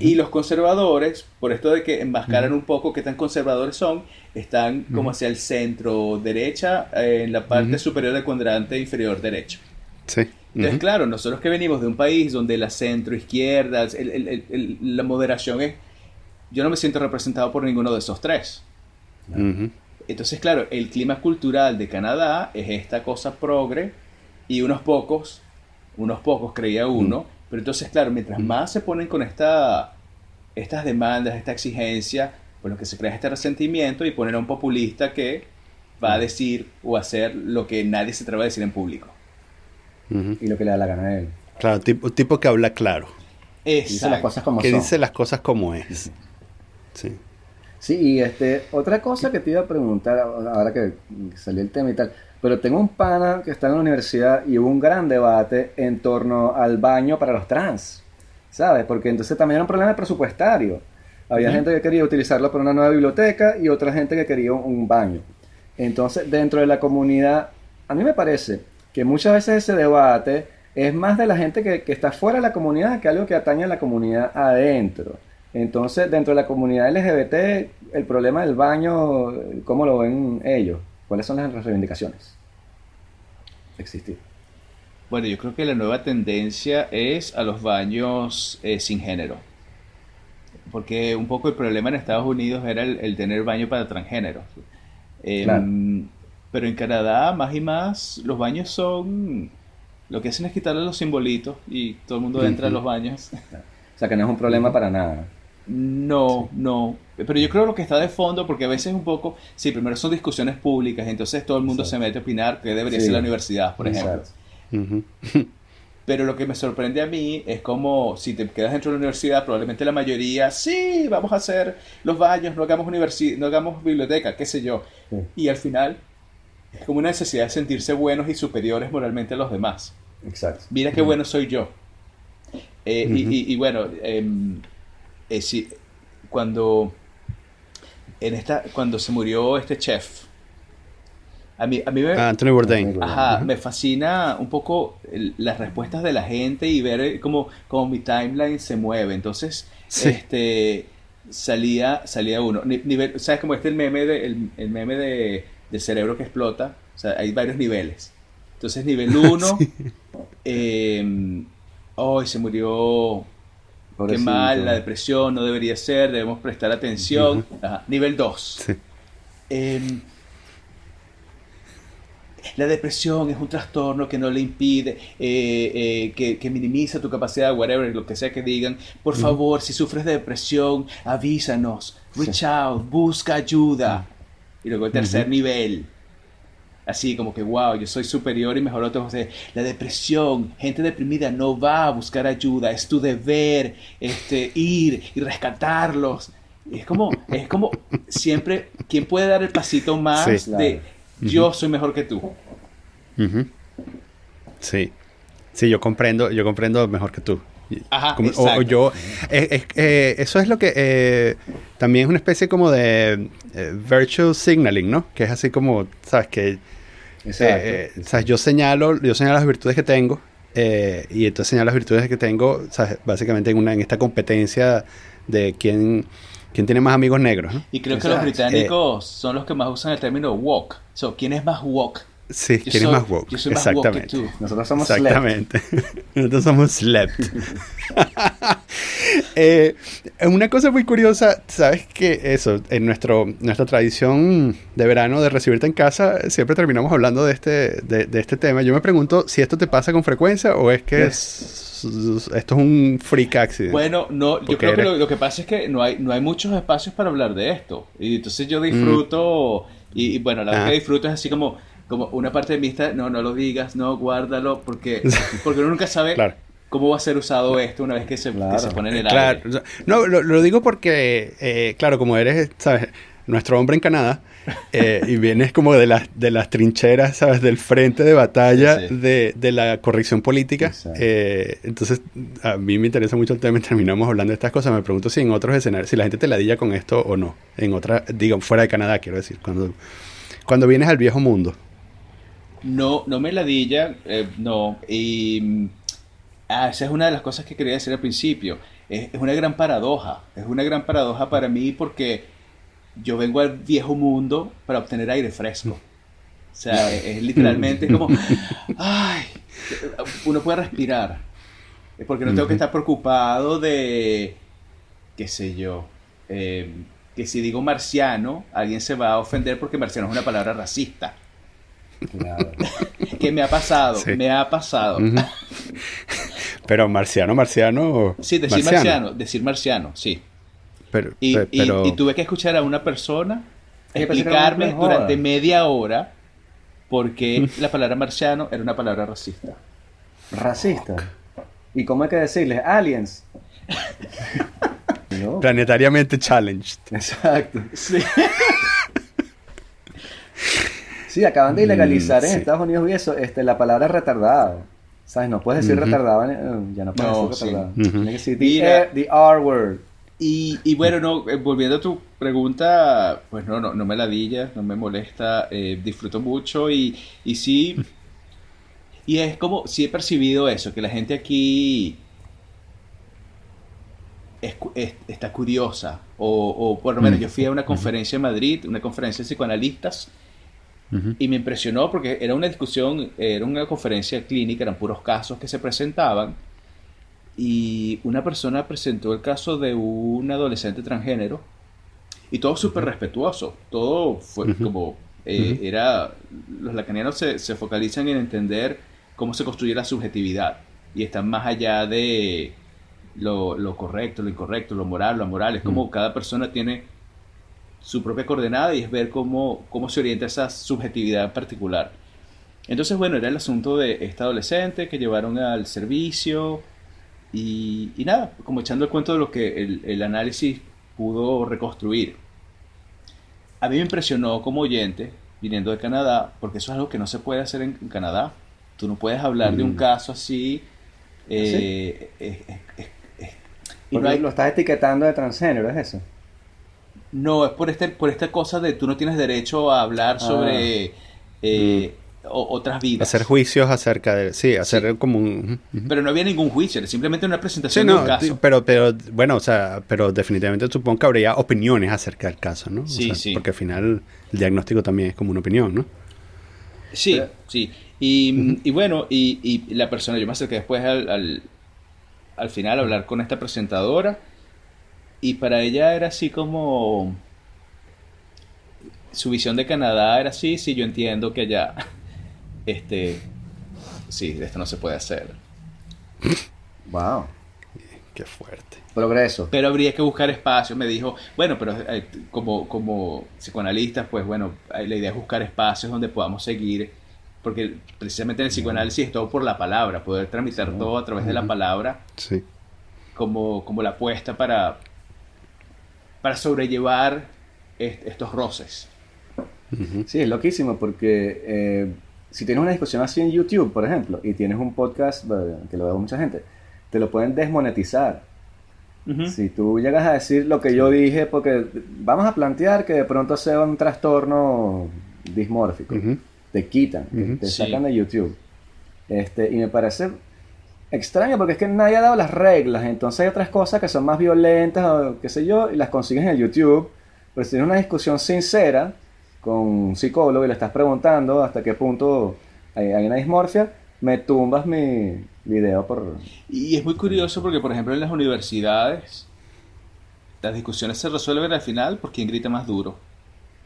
Y los conservadores, por esto de que enmascaran un poco qué tan conservadores son, están como hacia el centro derecha, eh, en la parte superior del cuadrante inferior derecho. Sí. Entonces, claro, nosotros que venimos de un país donde la centro izquierda, la moderación es... Yo no me siento representado por ninguno de esos tres. Entonces, claro, el clima cultural de Canadá es esta cosa progre y unos pocos unos pocos, creía uno, pero entonces, claro, mientras más se ponen con esta, estas demandas, esta exigencia, pues lo que se crea es este resentimiento y poner a un populista que va a decir o hacer lo que nadie se atreve a decir en público. Y lo que le da la gana a él. Claro, tipo, tipo que habla claro. Dice las cosas como que dice las cosas como es. Sí. Sí, y este, otra cosa que te iba a preguntar, ahora que salió el tema y tal, pero tengo un pana que está en la universidad y hubo un gran debate en torno al baño para los trans, ¿sabes? Porque entonces también era un problema presupuestario. Había gente que quería utilizarlo para una nueva biblioteca y otra gente que quería un baño. Entonces, dentro de la comunidad, a mí me parece que muchas veces ese debate es más de la gente que, que está fuera de la comunidad que algo que atañe a la comunidad adentro. Entonces, dentro de la comunidad LGBT, el problema del baño, ¿cómo lo ven ellos? ¿Cuáles son las reivindicaciones? Existir. Bueno, yo creo que la nueva tendencia es a los baños eh, sin género. Porque un poco el problema en Estados Unidos era el, tener baño para transgéneros. Em, pero en Canadá, más y más, los baños son... Lo que hacen es quitarle los simbolitos y todo el mundo entra a los baños. O sea, que no es un problema para nada. No, no. Pero yo creo lo que está de fondo, porque a veces un poco, sí, primero son discusiones públicas, entonces todo el mundo se mete a opinar que debería ser la universidad, por ejemplo. Pero lo que me sorprende a mí es como si te quedas dentro de la universidad, probablemente la mayoría, sí, vamos a hacer los baños, no hagamos universidad, no hagamos biblioteca, qué sé yo. Y al final es como una necesidad de sentirse buenos y superiores moralmente a los demás. Exacto. Mira qué bueno soy yo. Eh, y, bueno, em, eh, cuando en esta cuando se murió este chef a mí, a mí me, ah, Anthony Bourdain. Ajá, me fascina un poco las respuestas de la gente y ver cómo, cómo mi timeline se mueve. Entonces, este salía salía uno. Nivel, ¿Sabes cómo este el meme de, el, meme de, del cerebro que explota? O sea, hay varios niveles. Entonces, nivel 1, eh, hoy se murió Qué mal, la depresión no debería ser, debemos prestar atención. Nivel 2. Em, la depresión es un trastorno que no le impide, eh, eh, que, minimiza tu capacidad, whatever, lo que sea que digan. Por favor, si sufres de depresión, avísanos, reach out, busca ayuda. Y luego el tercer nivel, así como que, wow, yo soy superior y mejor otros. La depresión, gente deprimida no va a buscar ayuda, es tu deber este, ir y rescatarlos. Es como, es como siempre, ¿quién puede dar el pasito más de yo soy mejor que tú? Sí, sí, yo comprendo, yo comprendo mejor que tú. Ajá, o, yo, eh, eso es lo que eh, también es una especie como de eh, virtual signaling, ¿no? Que es así como, sabes que eh, eh, yo señalo, yo señalo las virtudes que tengo eh, y entonces señalo las virtudes que tengo, básicamente en, una, en esta competencia de quién, quién tiene más amigos negros. Y creo que los británicos son los que más usan el término woke. So, ¿Quién es más woke? Sí, ¿quién es más woke? Yo soy Exactamente. Woke Nosotros somos Exactamente. Nosotros somos slept. eh, una cosa muy curiosa, ¿sabes que Eso, en nuestro, nuestra tradición de verano de recibirte en casa, siempre terminamos hablando de este, de, este tema. Yo me pregunto si esto te pasa con frecuencia o es que es, esto es un freak accident. Bueno, no, yo creo que lo, que pasa es que no hay, no hay muchos espacios para hablar de esto. Y entonces yo disfruto, y, bueno, la verdad que disfruto es así como como una parte de mí está, no, no lo digas, no, guárdalo, porque, porque uno nunca sabe cómo va a ser usado esto una vez que se, pone en el claro. No, lo, digo porque, eh, claro, como eres, ¿sabes? Nuestro hombre en Canadá, eh, y vienes como de las, de las trincheras, ¿sabes? Del frente de batalla De, de, la corrección política. Eh, entonces, a mí me interesa mucho el tema y terminamos hablando de estas cosas. Me pregunto si en otros escenarios, si la gente te ladilla con esto o no. En otra, digo, fuera de Canadá, quiero decir, cuando, cuando vienes al viejo mundo. No, no me ladilla, eh, no. Y ah, esa es una de las cosas que quería decir al principio. Es, una gran paradoja. Es una gran paradoja para mí porque yo vengo al viejo mundo para obtener aire fresco. O sea, es, literalmente como, ay, uno puede respirar. Porque no tengo que estar preocupado de, qué sé yo, em, que si digo marciano, alguien se va a ofender porque marciano es una palabra racista. que me ha pasado, me ha pasado. Pero marciano, marciano. Sí, decir marciano, decir marciano, sí. Pero, y, tuve que escuchar a una persona explicarme durante media hora por qué la palabra marciano era una palabra racista. ¿Racista? ¿Y cómo hay que decirles? Aliens. Planetariamente challenged. Exacto. Sí. Sí, acaban de ilegalizar en Estados Unidos y eso, este, la palabra retardado. ¿Sabes? No puedes decir retardado, eh, ya no puedes decir retardado. Tienes que decir the, R word. Y, bueno, no, eh, volviendo a tu pregunta, pues no, no, no me ladilla, no me molesta, eh, disfruto mucho y, y sí, y es como, sí he percibido eso, que la gente aquí está curiosa, o, o por lo menos yo fui a una conferencia en Madrid, una conferencia de psicoanalistas, Y me impresionó porque era una discusión, era una conferencia clínica, eran puros casos que se presentaban. Y una persona presentó el caso de un adolescente transgénero. Y todo súper respetuoso. Todo fue como. Eh, era. Los lacanianos se, se focalizan en entender cómo se construye la subjetividad. Y están más allá de lo, lo correcto, lo incorrecto, lo moral, lo amoral. Es como cada persona tiene su propia coordenada y es ver cómo, cómo se orienta esa subjetividad particular. Entonces, bueno, era el asunto de esta adolescente que llevaron al servicio y, nada, como echando el cuento de lo que el, análisis pudo reconstruir. A mí me impresionó como oyente, viniendo de Canadá, porque eso es algo que no se puede hacer en, Canadá. Tú no puedes hablar de un mm. caso así. ¿Ah, eh, y no lo estás etiquetando de transgénero, ¿es eso? No, es por este, por esta cosa de tú no tienes derecho a hablar ah. sobre eh, otras vidas. Hacer juicios acerca de... Sí, hacer como un... Pero no había ningún juicio, era simplemente una presentación de un caso. Pero, pero, bueno, o sea, pero definitivamente supongo que habría opiniones acerca del caso, ¿no? Sí, sí. Porque al final el diagnóstico también es como una opinión, ¿no? Sí, sí. Y, bueno, y, la persona, yo me acerqué después al, al, al final a hablar con esta presentadora y para ella era así como... Su visión de Canadá era así, sí, yo entiendo que ya... Este... Sí, esto no se puede hacer. Wow. Qué fuerte. Progreso. Pero habría que buscar espacio. Me dijo, bueno, pero eh, como, como psicoanalistas, pues bueno, la idea es buscar espacios donde podamos seguir. Porque precisamente en el psicoanálisis es todo por la palabra, poder tramitar todo a través de la palabra. Sí. Como, como la apuesta para, para sobrellevar estos roces. Sí, es loquísimo porque eh, si tienes una discusión así en YouTube, por ejemplo, y tienes un podcast que lo ve mucha gente, te lo pueden desmonetizar. Si tú llegas a decir lo que yo dije, porque vamos a plantear que de pronto sea un trastorno dismórfico, te quitan, te, sacan de YouTube. Este, y me parece extraño porque es que nadie ha dado las reglas, entonces hay otras cosas que son más violentas o qué sé yo, y las consigues en el YouTube, pero si tienes una discusión sincera con un psicólogo y le estás preguntando hasta qué punto hay, una dismorfia, me tumbas mi video por... Y es muy curioso porque, por ejemplo, en las universidades las discusiones se resuelven al final por quien grita más duro.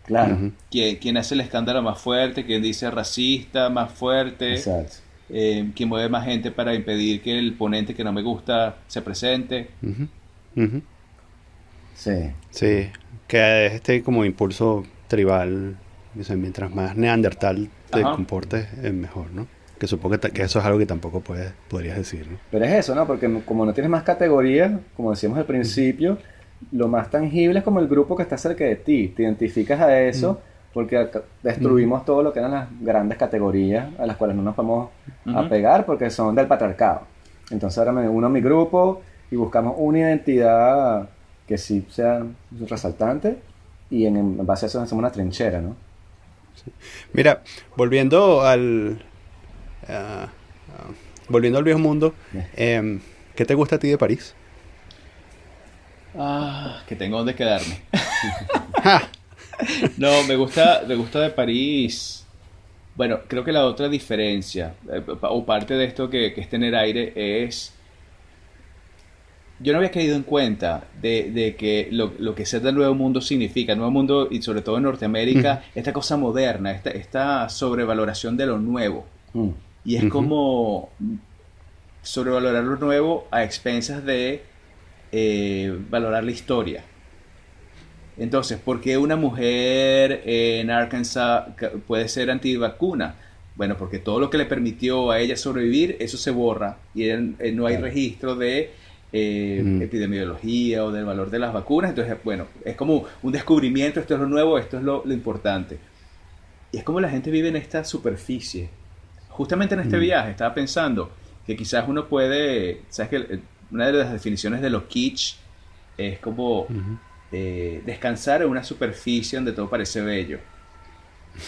Claro. quien, hace el escándalo más fuerte, quien dice racista más fuerte. Exacto eh, quien mueve más gente para impedir que el ponente que no me gusta se presente. Sí. Sí, que este como impulso tribal, mientras más neandertal te comportes, es mejor, ¿no? Que supongo que, eso es algo que tampoco puedes, podrías decir, ¿no? Pero es eso, ¿no? Porque como no tienes más categorías, como decíamos al principio, lo más tangible es como el grupo que está cerca de ti. Te identificas a eso porque destruimos todo lo que eran las grandes categorías a las cuales no nos podemos apegar porque son del patriarcado. Entonces ahora me uno a mi grupo y buscamos una identidad que sí sea resaltante y en, base a eso hacemos una trinchera, ¿no? Mira, volviendo al volviendo al viejo mundo, em, ¿qué te gusta a ti de París? Ah, que tengo donde quedarme. no, me gusta, me gusta de París. Bueno, creo que la otra diferencia, eh, o parte de esto que, es tener aire, es. Yo no había caído en cuenta de, que lo, que ser del nuevo mundo significa. El nuevo mundo, y sobre todo en Norteamérica, esta cosa moderna, esta, esta sobrevaloración de lo nuevo. Mm. Y es como sobrevalorar lo nuevo a expensas de eh, valorar la historia. Entonces, ¿por qué una mujer en Arkansas puede ser antivacuna? Bueno, porque todo lo que le permitió a ella sobrevivir, eso se borra y no hay registro de eh, mm. epidemiología o del valor de las vacunas. Entonces, bueno, es como un descubrimiento, esto es lo nuevo, esto es lo, importante. Y es como la gente vive en esta superficie. Justamente en este mm. viaje estaba pensando que quizás uno puede, sabes que una de las definiciones de lo kitsch es como descansar en una superficie donde todo parece bello.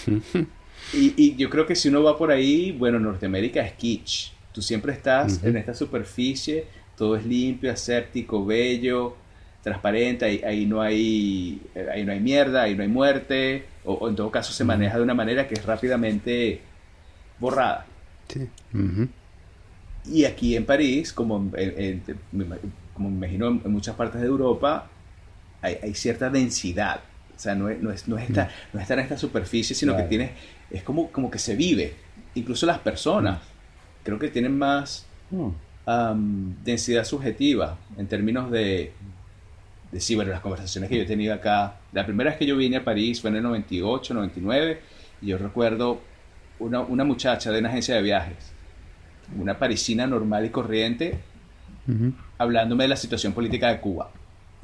y, yo creo que si uno va por ahí, bueno, Norteamérica es kitsch. Tú siempre estás en esta superficie, todo es limpio, aséptico, bello, transparente, ahí, no hay, ahí no hay mierda, ahí no hay muerte, o, en todo caso se maneja de una manera que es rápidamente borrada. Y aquí en París, como, como me imagino en muchas partes de Europa, hay, cierta densidad. O sea, no es, no es, no es, estar, no en esta superficie, sino que tiene, es como, como que se vive. Incluso las personas, creo que tienen más mm. densidad subjetiva en términos de, de, sí, bueno, las conversaciones que yo he tenido acá. La primera vez que yo vine a París fue en el 98, 99, y yo recuerdo una, una muchacha de una agencia de viajes, una parisina normal y corriente, hablándome de la situación política de Cuba.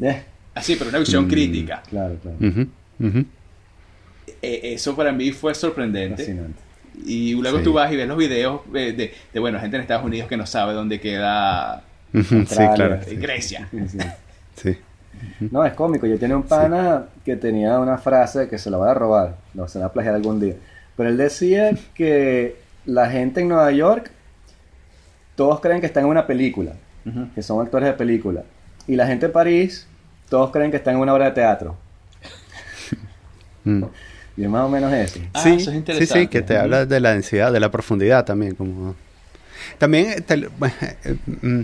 Eh. Así, pero una visión mm, crítica. Claro, claro. E, eso para mí fue sorprendente. Fascinante. Y luego tú vas y ves los videos de, de, bueno, gente en Estados Unidos que no sabe dónde queda sí, claro. Grecia. Sí. No, es cómico. Yo tenía un pana que tenía una frase que se la voy a robar, no se la va a plagiar algún día. Pero él decía que la gente en Nueva York, todos creen que están en una película, que son actores de película. Y la gente en París todos creen que están en una obra de teatro. Mm. Y es más o menos eso. Ah, sí, eso es interesante. Sí, sí, que te habla de la densidad, de la profundidad también. Como... También eh, mm,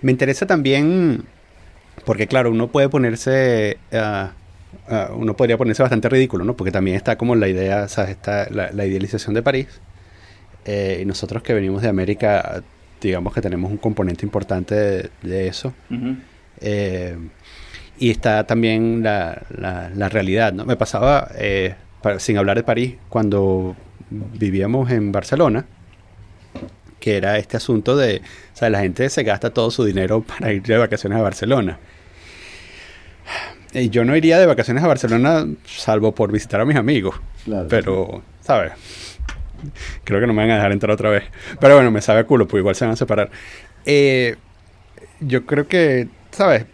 me interesa también, porque claro, uno puede ponerse, ah, ah, uno podría ponerse bastante ridículo, ¿no? Porque también está como la idea, ¿sabes? Está la, idealización de París. Eh, y nosotros que venimos de América, digamos que tenemos un componente importante de, eso. eh, y está también la, la, realidad. ¿no? Me pasaba, eh, sin hablar de París, cuando vivíamos en Barcelona, que era este asunto de, o sea, la gente se gasta todo su dinero para ir de vacaciones a Barcelona. Y yo no iría de vacaciones a Barcelona salvo por visitar a mis amigos. Pero, ¿sabes? Creo que no me van a dejar entrar otra vez. Pero bueno, me sabe a culo, pues igual se van a separar. Eh, yo creo que, ¿sabes?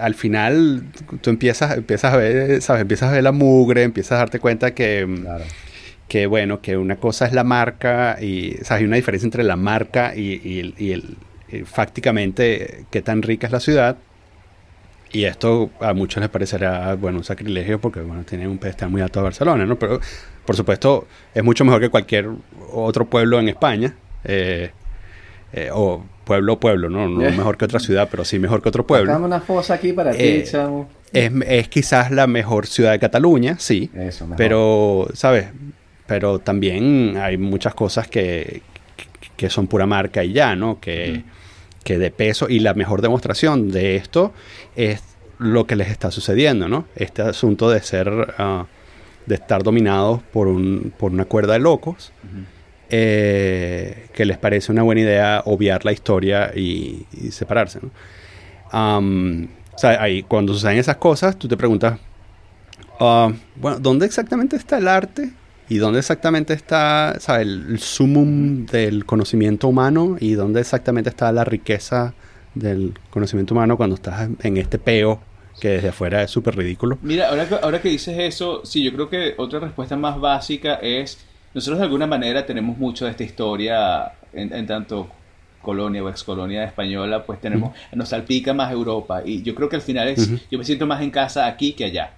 Al final tú empiezas, empiezas a ver, ¿sabes? Empiezas a ver la mugre, empiezas a darte cuenta que, que bueno, que una cosa es la marca y, ¿sabes? Hay una diferencia entre la marca y, el, fácticamente qué tan rica es la ciudad. Y esto a muchos les parecerá, bueno, un sacrilegio porque, bueno, tienen un pedestal muy alto a Barcelona, ¿no? Pero, por supuesto, es mucho mejor que cualquier otro pueblo en España. Eh, eh, o pueblo pueblo, ¿no? No mejor que otra ciudad, pero sí mejor que otro pueblo. Dame una fosa aquí para ti, eh, chamo. Es, es, quizás la mejor ciudad de Cataluña, sí. Eso, mejor. Pero, ¿sabes? Pero también hay muchas cosas que, que son pura marca y ya, ¿no? Que, que de peso. Y la mejor demostración de esto es lo que les está sucediendo, ¿no? Este asunto de ser, ah, de estar dominados por, un, por una cuerda de locos. Eh, que les parece una buena idea obviar la historia y, separarse. o sea, ahí, cuando suceden esas cosas, tú te preguntas, ah, bueno, ¿dónde exactamente está el arte? ¿Y dónde exactamente está el, sumum del conocimiento humano? ¿Y dónde exactamente está la riqueza del conocimiento humano cuando estás en este peo que desde afuera es súper ridículo? Mira, ahora ahora que dices eso, sí, yo creo que otra respuesta más básica es nosotros de alguna manera tenemos mucho de esta historia en, tanto colonia o excolonia española, pues tenemos, nos salpica más Europa. Y yo creo que al final es, yo me siento más en casa aquí que allá.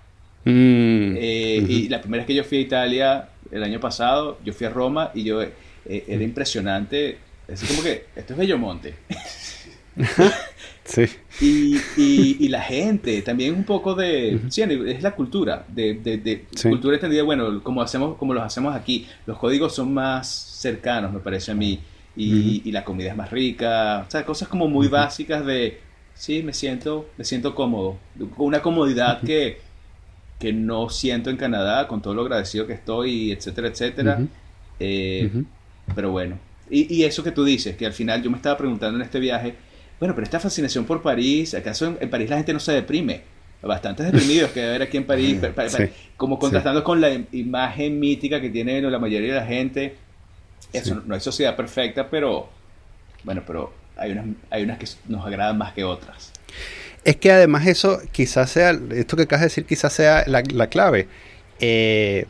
Mm, eh, y la primera vez que yo fui a Italia, el año pasado, yo fui a Roma y yo, eh, era impresionante. Es como que, esto es Bellomonte. Sí. Y, y, la gente, también un poco de... Sí, es la cultura, de, de, cultura extendida, bueno, como, hacemos, como los hacemos aquí. Los códigos son más cercanos, me parece a mí. Y, y la comida es más rica. O sea, cosas como muy básicas de... Sí, me siento, me siento cómodo. Una comodidad que, que no siento en Canadá, con todo lo agradecido que estoy, etcétera, etcétera. Eh, pero bueno. Y, y eso que tú dices, que al final yo me estaba preguntando en este viaje bueno, pero esta fascinación por París, ¿acaso en, París la gente no se deprime? Bastantes deprimidos que haber aquí en París, como contrastando con la imagen mítica que tiene la mayoría de la gente. Eso no, hay sociedad perfecta, pero bueno, pero hay unas, hay unas que nos agradan más que otras. Es que además eso quizás sea, esto que acabas de decir quizás sea la, clave. Eh,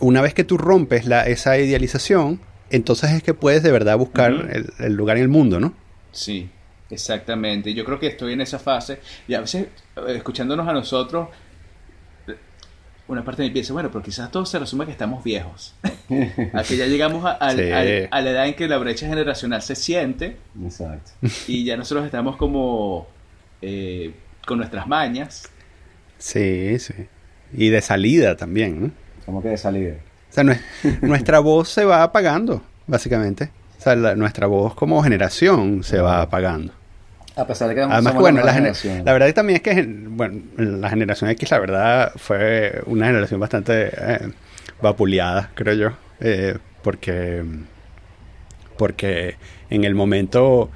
una vez que tú rompes la, esa idealización, entonces es que puedes de verdad buscar el, el, lugar en el mundo, ¿no? Sí. Exactamente, yo creo que estoy en esa fase y a veces eh, escuchándonos a nosotros, una parte de mí piensa, bueno, pero quizás todo se resume que estamos viejos, a que ya llegamos a, a- Sí. a- a la edad en que la brecha generacional se siente Exacto. y ya nosotros estamos como eh, con nuestras mañas. Sí, sí. Y de salida también, ¿no? Como que de salida. O sea, nue- nuestra voz se va apagando, básicamente. O sea, la- nuestra voz como generación se va apagando. A pesar de que Además, somos bueno, la, la, generación. la verdad también es que, bueno, la generación X, la verdad, fue una generación bastante eh, vapuleada, creo yo. eh, porque, porque en el momento,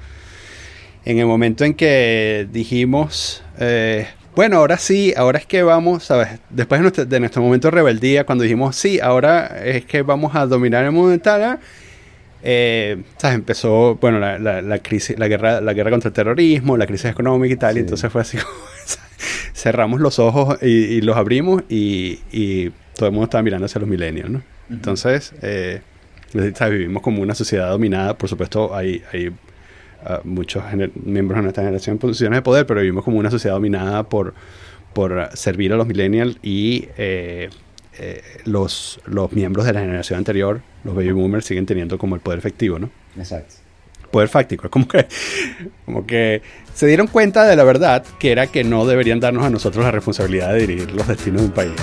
en el momento en que dijimos, eh, bueno, ahora sí, ahora es que vamos, ¿sabes? Después de nuestro, de nuestro momento de rebeldía, cuando dijimos, sí, ahora es que vamos a dominar el mundo entero, eh, ¿sabes? empezó bueno la, la, la crisis la guerra la guerra contra el terrorismo la crisis económica y tal y Sí. entonces fue así como, cerramos los ojos y, y los abrimos y, y todo el mundo estaba mirando hacia los milenios ¿no? entonces eh, ¿sabes? vivimos como una sociedad dominada por supuesto hay, hay ah, muchos miembros de nuestra generación en posiciones de poder pero vivimos como una sociedad dominada por por servir a los millennials y eh, eh, los, los miembros de la generación anterior, los baby boomers, siguen teniendo como el poder efectivo, ¿no? Exacto. Poder fáctico. Es como que, como que se dieron cuenta de la verdad, que era que no deberían darnos a nosotros la responsabilidad de dirigir los destinos de un país.